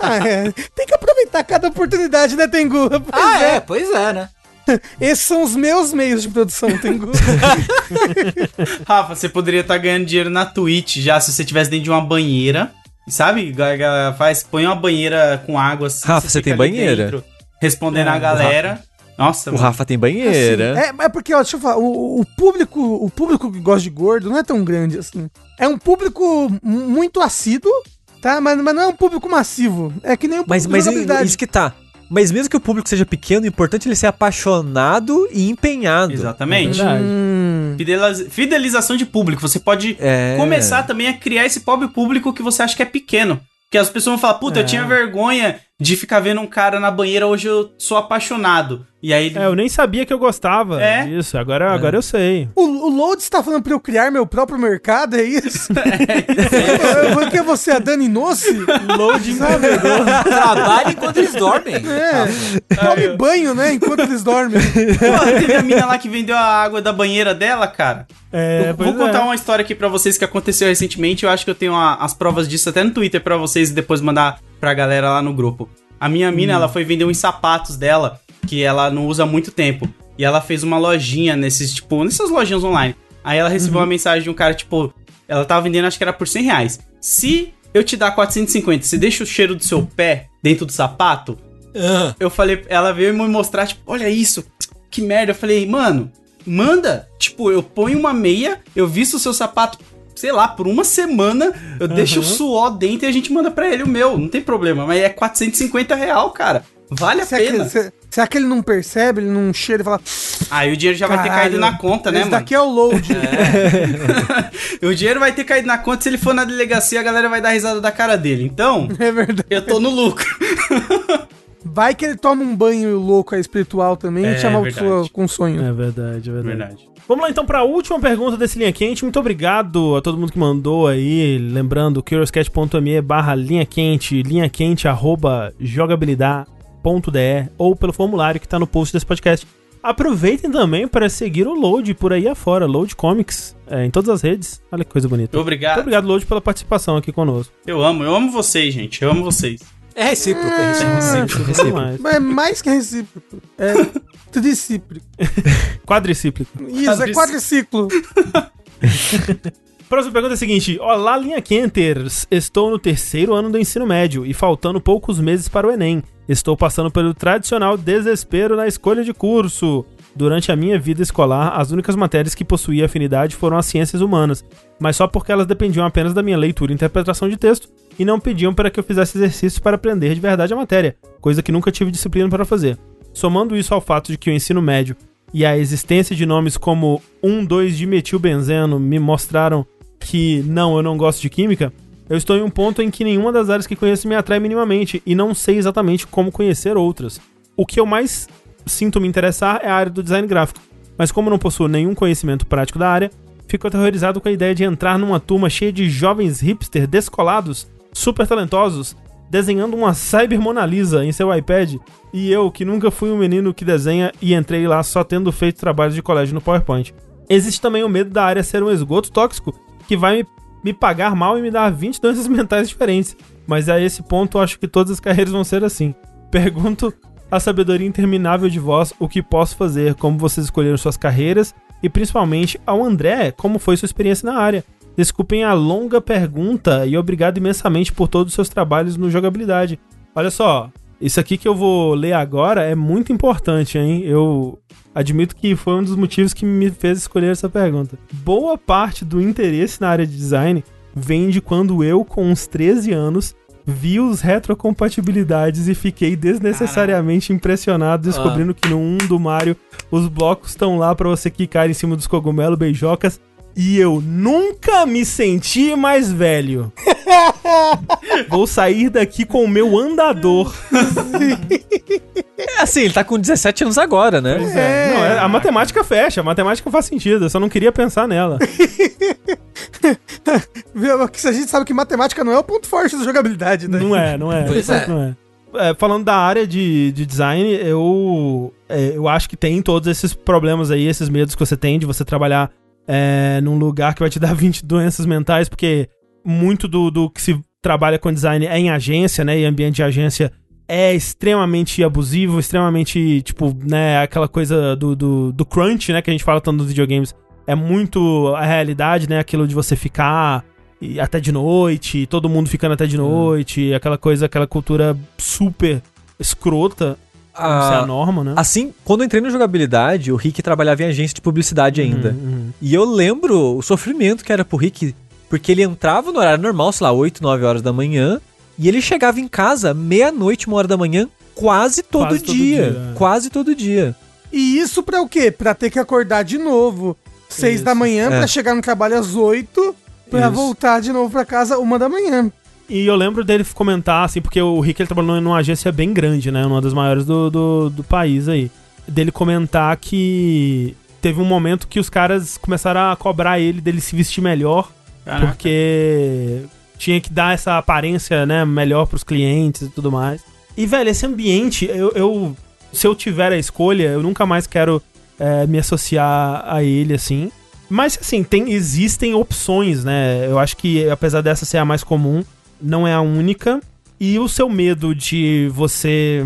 Ah, é. Tem que aproveitar cada oportunidade, né, Tengu? Pois Ah, é, pois é, né? Esses são os meus meios de produção, Tengu. Rafa, você poderia estar ganhando dinheiro na Twitch já se você estivesse dentro de uma banheira. Sabe? A galera Faz, põe uma banheira com água assim. Rafa, você fica tem banheira? dentro, respondendo É, a o galera. Nossa, O mano. Rafa tem banheira. Assim, é, é porque, ó, deixa eu falar, o, o público, o público que gosta de gordo não é tão grande assim. É um público mu- muito assíduo, tá? Mas, mas não é um público massivo. É que nem o Mas, público mas de jogabilidade. isso que tá. Mas mesmo que o público seja pequeno, o importante é ele ser apaixonado e empenhado. Exatamente. Verdade. Hum, Fideliza- Fidelização de público. Você pode É. começar também a criar esse pobre público que você acha que é pequeno. Que as pessoas vão falar, puta, eu É. tinha vergonha de ficar vendo um cara na banheira, hoje eu sou apaixonado. E aí ele. É, eu nem sabia que eu gostava É. disso. Agora, agora eu sei. o, o Load está falando pra eu criar meu próprio mercado, é isso? É, Porque você é a Dani Nossi? Sabe? Trabalha enquanto eles dormem. É, tome banho, né, enquanto eles dormem. Pô, teve a mina lá que vendeu a água da banheira dela, cara. É, Vou contar é. uma história aqui pra vocês que aconteceu recentemente. Eu acho que eu tenho a- as provas disso até no Twitter pra vocês e depois mandar pra galera lá no grupo. A minha Hum. mina, ela foi vender uns sapatos dela que ela não usa há muito tempo. E ela fez uma lojinha nesses, tipo, nessas lojinhas online. Aí ela recebeu Uhum. uma mensagem de um cara, tipo, ela tava vendendo, acho que era por 100 reais. Se eu te dar 450, você deixa o cheiro do seu pé dentro do sapato? Ah, Eu falei, ela veio me mostrar, tipo, olha isso, que merda. Eu falei, mano, manda. Tipo, eu ponho uma meia, eu visto o seu sapato, sei lá, por uma semana, eu deixo o suor dentro e a gente manda pra ele o meu. Não tem problema, mas é 450 real, cara. Vale a Será que, pena. se- será que ele não percebe, ele não cheira e fala... Aí o dinheiro já vai ter "Caralho, caído na conta, né, esse mano? daqui é o Load. o dinheiro vai ter caído na conta, se ele for na delegacia, a galera vai dar risada da cara dele. Então, É verdade. eu tô no lucro. Vai que ele toma um banho louco aí, espiritual também É, e chama a pessoa com sonho. É verdade, é verdade. Verdade. Vamos lá então para a última pergunta desse Linha Quente. Muito obrigado a todo mundo que mandou aí. Lembrando, curioscat.me barra linha quente, linha quente arroba jogabilidade.de ou pelo formulário que tá no post desse podcast. Aproveitem também para seguir o Load por aí afora, Load Comics, é, em todas as redes. Olha que coisa bonita. Obrigado. Muito obrigado, Load, pela participação aqui conosco. Eu amo, eu amo vocês, gente. Eu amo vocês. é recíproco, é recíproco. Muito mais. Mas é mais que recíproco. É tricíplico. Quadricíplico. Isso, é quadriciclo. Próxima pergunta é a seguinte: Olá, linha Kenters. Estou no terceiro ano do ensino médio e faltando poucos meses para o Enem. Estou passando pelo tradicional desespero na escolha de curso. Durante a minha vida escolar, as únicas matérias que possuía afinidade foram as ciências humanas, mas só porque elas dependiam apenas da minha leitura e interpretação de texto e não pediam para que eu fizesse exercícios para aprender de verdade a matéria, coisa que nunca tive disciplina para fazer. Somando isso ao fato de que o ensino médio e a existência de nomes como 1,2 de metilbenzeno me mostraram que não, eu não gosto de química, eu estou em um ponto em que nenhuma das áreas que conheço me atrai minimamente e não sei exatamente como conhecer outras. O que eu mais sinto me interessar é a área do design gráfico, mas como não possuo nenhum conhecimento prático da área, fico aterrorizado com a ideia de entrar numa turma cheia de jovens hipster descolados, super talentosos, desenhando uma Cyber Mona Lisa em seu iPad, e eu, que nunca fui um menino que desenha e entrei lá só tendo feito trabalhos de colégio no PowerPoint. Existe também o medo da área ser um esgoto tóxico que vai me, me pagar mal e me dar 20 doenças mentais diferentes. Mas a esse ponto eu acho que todas as carreiras vão ser assim. Pergunto a sabedoria interminável de vós o que posso fazer, como vocês escolheram suas carreiras e principalmente ao André, como foi sua experiência na área. Desculpem a longa pergunta e obrigado imensamente por todos os seus trabalhos no jogabilidade. Olha só, isso aqui que eu vou ler agora é muito importante, hein? Eu admito que foi um dos motivos que me fez escolher essa pergunta. Boa parte do interesse na área de design vem de quando eu, com uns 13 anos, vi os retrocompatibilidades e fiquei desnecessariamente impressionado descobrindo que no 1 do Mario os blocos estão lá para você quicar em cima dos cogumelos beijocas e eu nunca me senti mais velho. Vou sair daqui com o meu andador. É assim, ele tá com 17 anos agora, né? É. Não, é- a matemática fecha, a matemática faz sentido, eu só não queria pensar nela. Viu? Que A gente sabe que matemática não é o ponto forte da jogabilidade, né? Não é, não é. Pois é. Não é. É, falando da área de, de design, eu, é, eu acho que tem todos esses problemas aí, esses medos que você tem de você trabalhar é, num lugar que vai te dar 20 doenças mentais, porque muito do, do que se trabalha com design é em agência, né? E ambiente de agência é extremamente abusivo, extremamente, tipo, né, aquela coisa do, do, do crunch, né, que a gente fala tanto nos videogames. É muito a realidade, né? Aquilo de você ficar e até de noite, todo mundo ficando até de noite, aquela coisa, aquela cultura super escrota, como se é a norma, né? Assim, quando eu entrei na jogabilidade, o Rick trabalhava em agência de publicidade ainda. Uhum, E eu lembro o sofrimento que era pro Rick, porque ele entrava no horário normal, sei lá, 8, 9 horas da manhã, e ele chegava em casa meia-noite, uma hora da manhã, quase todo Quase todo dia. dia, é. Quase todo dia. E isso pra o quê? Pra ter que acordar de novo. Seis Isso. da manhã, É. pra chegar no trabalho às oito, pra Isso. voltar de novo pra casa uma da manhã. E eu lembro dele comentar, assim, porque o Rick ele trabalhou numa agência bem grande, né? Uma das maiores do, do, do país aí. Dele comentar que teve um momento que os caras começaram a cobrar ele dele se vestir melhor, Caraca. porque tinha que dar essa aparência, né, melhor pros clientes e tudo mais. E, velho, esse ambiente, eu, eu- se eu tiver a escolha, eu nunca mais quero é, me associar a ele, assim. Mas, assim, tem, existem opções, né? Eu acho que, apesar dessa ser a mais comum, não é a única. E o seu medo de você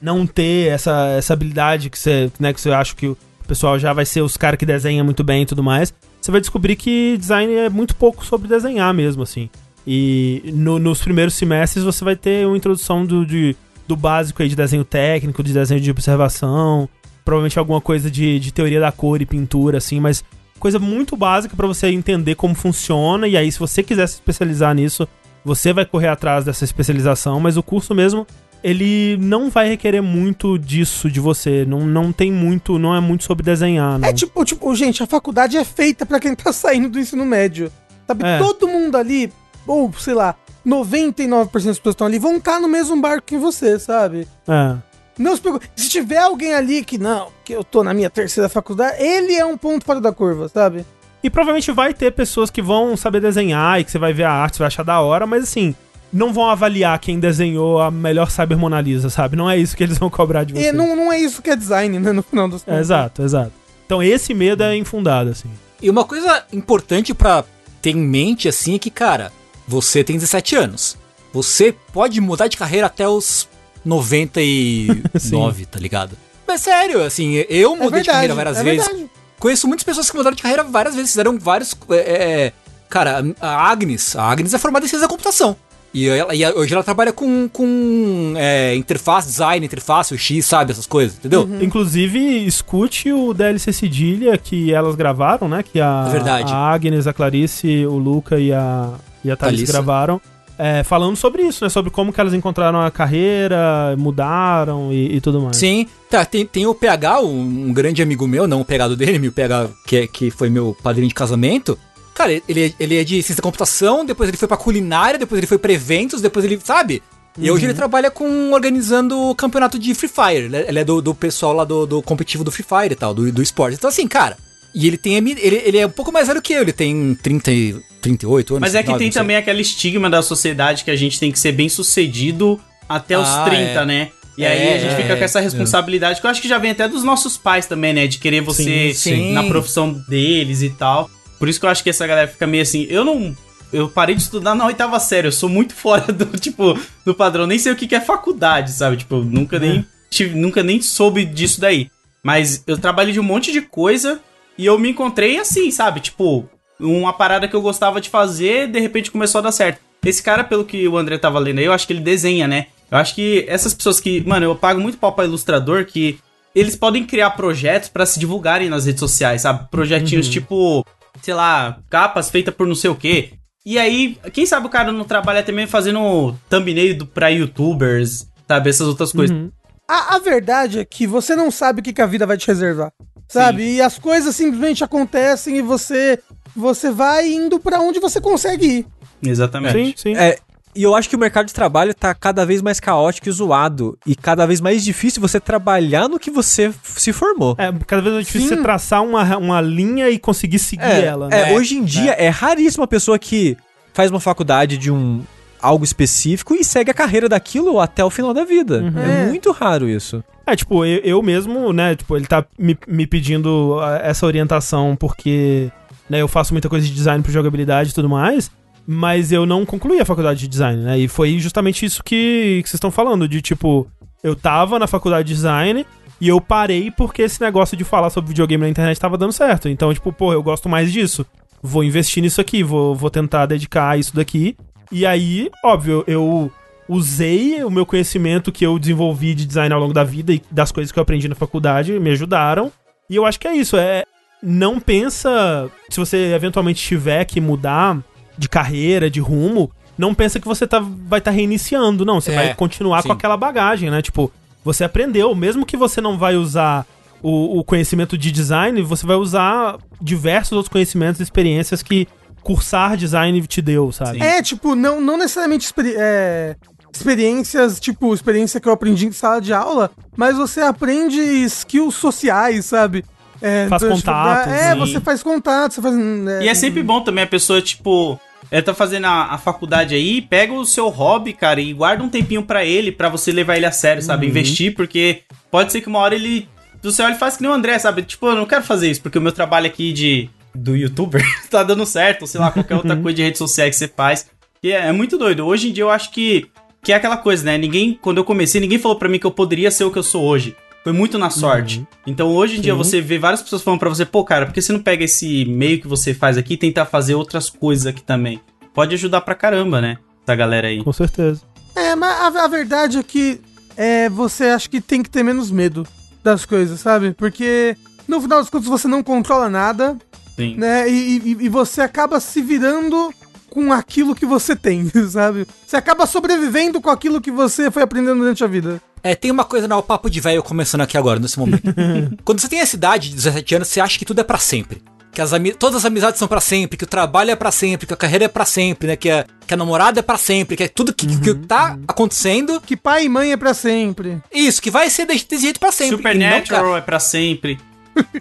não ter essa, essa habilidade que você, né, que você acha que o pessoal já vai ser os caras que desenham muito bem e tudo mais, você vai descobrir que design é muito pouco sobre desenhar mesmo, assim. E no- nos primeiros semestres você vai ter uma introdução do, de- do básico aí de desenho técnico, de desenho de observação, provavelmente alguma coisa de, de teoria da cor e pintura, assim, mas coisa muito básica pra você entender como funciona. E aí, se você quiser se especializar nisso, você vai correr atrás dessa especialização, mas o curso mesmo. Ele não vai requerer muito disso de você. Não, não tem muito. Não é muito sobre desenhar. Não. É tipo, tipo, gente, a faculdade é feita pra quem tá saindo do ensino médio. Sabe, É. todo mundo ali, ou sei lá, 99% das pessoas que estão ali vão estar no mesmo barco que você, sabe? É. Não se preocupe. Se tiver alguém ali que não, que eu tô na minha terceira faculdade, ele é um ponto fora da curva, sabe? E provavelmente vai ter pessoas que vão saber desenhar e que você vai ver a arte, você vai achar da hora, mas assim, não vão avaliar quem desenhou a melhor Cyber Mona Lisa, sabe? Não é isso que eles vão cobrar de você. E não, não é isso que é design, né? No final dos É, exato, exato. Então esse medo é infundado, assim. E uma coisa importante pra ter em mente, assim, é que, cara, você tem 17 anos. Você pode mudar de carreira até os 99, tá ligado? Mas sério, assim, eu É mudei de carreira várias é vezes. verdade. Conheço muitas pessoas que mudaram de carreira várias vezes, fizeram vários é, é, Cara, a Agnes, a Agnes é formada em ciência da computação. E, ela, e hoje ela trabalha com, com é, interface, design, interface, o X, sabe? Essas coisas, entendeu? Uhum. Inclusive, escute o DLC Cedilha que elas gravaram, né? Que a, É verdade. a Agnes, a Clarice, o Luca e a, e a Thalys gravaram. É, falando sobre isso, né? Sobre como que elas encontraram a carreira, mudaram e, e tudo mais. Sim. Tá, tem, tem o PH, um, um grande amigo meu, não o PH do dele, o PH que, é- que foi meu padrinho de casamento. Cara, ele, é- ele é de ciência da computação, depois ele foi pra culinária, depois ele foi pra eventos, depois ele, sabe? E hoje ele trabalha com organizando o campeonato de Free Fire. Ele é- ele é do, do pessoal lá do, do competitivo do Free Fire e tal, do, do esporte. Então, assim, cara. E ele tem. Ele, ele é um pouco mais velho que eu, ele tem 30, e- 38 anos. Mas é que 39, tem também aquele estigma da sociedade que a gente tem que ser bem sucedido até os Ah, 30, é. né? E É, aí a gente fica é, com essa responsabilidade, que eu acho que já vem até dos nossos pais também, né? De querer você Sim, sim. na profissão deles e tal. Por isso que eu acho que essa galera fica meio assim. Eu não. Eu parei de estudar na oitava série, eu sou muito fora do, tipo, do padrão. Nem sei o que que é faculdade, sabe? Tipo, nunca nem, tive, nunca nem soube disso daí. Mas eu trabalhei de um monte de coisa e eu me encontrei assim, sabe? Tipo, uma parada que eu gostava de fazer, de repente começou a dar certo. Esse cara, pelo que o André tava lendo aí, eu acho que ele desenha, né? Eu acho que essas pessoas que. Mano, eu pago muito pau pra ilustrador que eles podem criar projetos pra se divulgarem nas redes sociais, sabe? Projetinhos tipo, sei lá, capas feitas por não sei o quê. E aí, quem sabe o cara não trabalha também fazendo thumbnail do, pra youtubers, sabe? Essas outras coisas. Uhum. A, a verdade é que você não sabe o que, que a vida vai te reservar. Sabe? E as coisas simplesmente acontecem e você você vai indo pra onde você consegue ir. Exatamente. Sim, sim. É, e eu acho que o mercado de trabalho tá cada vez mais caótico e zoado. E cada vez mais difícil você trabalhar no que você se formou. É, cada vez mais difícil Sim. você traçar uma, uma linha e conseguir seguir É, ela, é, né? hoje em dia é. raríssima a pessoa que faz uma faculdade de um algo específico e segue a carreira daquilo até o final da vida. É, É. muito raro isso. É, tipo, eu, eu mesmo, né, tipo, ele tá me, me pedindo ah, essa orientação porque, né, eu faço muita coisa de design pra jogabilidade e tudo mais, mas eu não concluí a faculdade de design, né, e foi justamente isso que, que vocês estão falando, de, tipo, eu tava na faculdade de design e eu parei porque esse negócio de falar sobre videogame na internet tava dando certo, então, tipo, pô, eu gosto mais disso, vou investir nisso aqui, vou, vou tentar dedicar a isso daqui, e aí, óbvio, eu usei o meu conhecimento que eu desenvolvi de design ao longo da vida e das coisas que eu aprendi na faculdade, me ajudaram. E eu acho que é isso, é não pensa se você eventualmente tiver que mudar de carreira, de rumo, não pensa que você tá, vai estar reiniciando, não, você É, vai continuar sim. com aquela bagagem, né? Tipo, você aprendeu, mesmo que você não vai usar o, o conhecimento de design, você vai usar diversos outros conhecimentos e experiências que cursar design te deu, sabe? É, tipo, não, não necessariamente experi- é, experiências, tipo, experiência que eu aprendi em sala de aula, mas você aprende skills sociais, sabe? É, Faz então, contatos, É, sim. você faz contato, você faz. é, E é sempre bom também a pessoa, tipo, ela tá fazendo a, a faculdade aí, pega o seu hobby, cara, e guarda um tempinho pra ele, pra você levar ele a sério, sabe? Uhum. Investir, porque pode ser que uma hora ele. Do céu ele faz que nem o André, sabe? Tipo, eu não quero fazer isso, porque o meu trabalho aqui de. Do youtuber tá dando certo, ou sei lá, qualquer outra coisa de rede social que você faz. E é, é muito doido. Hoje em dia eu acho que. Que é aquela coisa, né? Ninguém. Quando eu comecei, ninguém falou pra mim que eu poderia ser o que eu sou hoje. Foi muito na sorte. Então hoje em dia Sim. você vê várias pessoas falando pra você, pô, cara, por que você não pega esse meio que você faz aqui e tentar fazer outras coisas aqui também? Pode ajudar pra caramba, né? Essa galera aí. Com certeza. É, mas a, a verdade é que é, você acha que tem que ter menos medo das coisas, sabe? Porque no final das contas você não controla nada, Sim. né? E, e- e você acaba se virando com aquilo que você tem, sabe? Você acaba sobrevivendo com aquilo que você foi aprendendo durante a vida. É, tem uma coisa, não, o papo de velho começando aqui agora, nesse momento. Quando você tem essa idade de 17 anos, você acha que tudo é pra sempre. Que as todas as amizades são pra sempre, que o trabalho é pra sempre, que a carreira é pra sempre, né? Que a, que a namorada é pra sempre, que é tudo que, que tá acontecendo. Que pai e mãe é pra sempre. Isso, que vai ser desse, desse jeito pra sempre. E não, cara, Supernatural é pra sempre.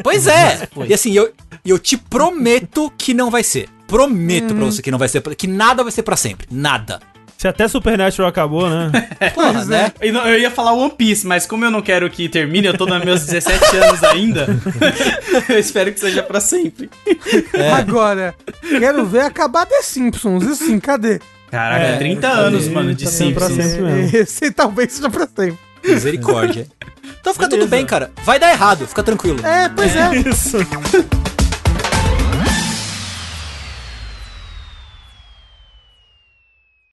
Pois é! e assim, eu, eu te prometo que não vai ser. Prometo pra você que não vai ser, que nada vai ser pra sempre. Nada. Se até Supernatural acabou, né? Porra, né? E não- Eu ia falar One Piece, mas como eu não quero que termine, eu tô nos meus 17 anos ainda. eu espero que seja pra sempre. Agora, quero ver acabar The Simpsons. Isso sim, cadê? Caraca, É, 30 cadê? anos, mano, de Tá sendo pra Simpsons. sempre. mesmo. Esse talvez seja pra sempre. Misericórdia. Então fica tudo Beleza. bem, cara. Vai dar errado, fica tranquilo. É, pois é. Isso.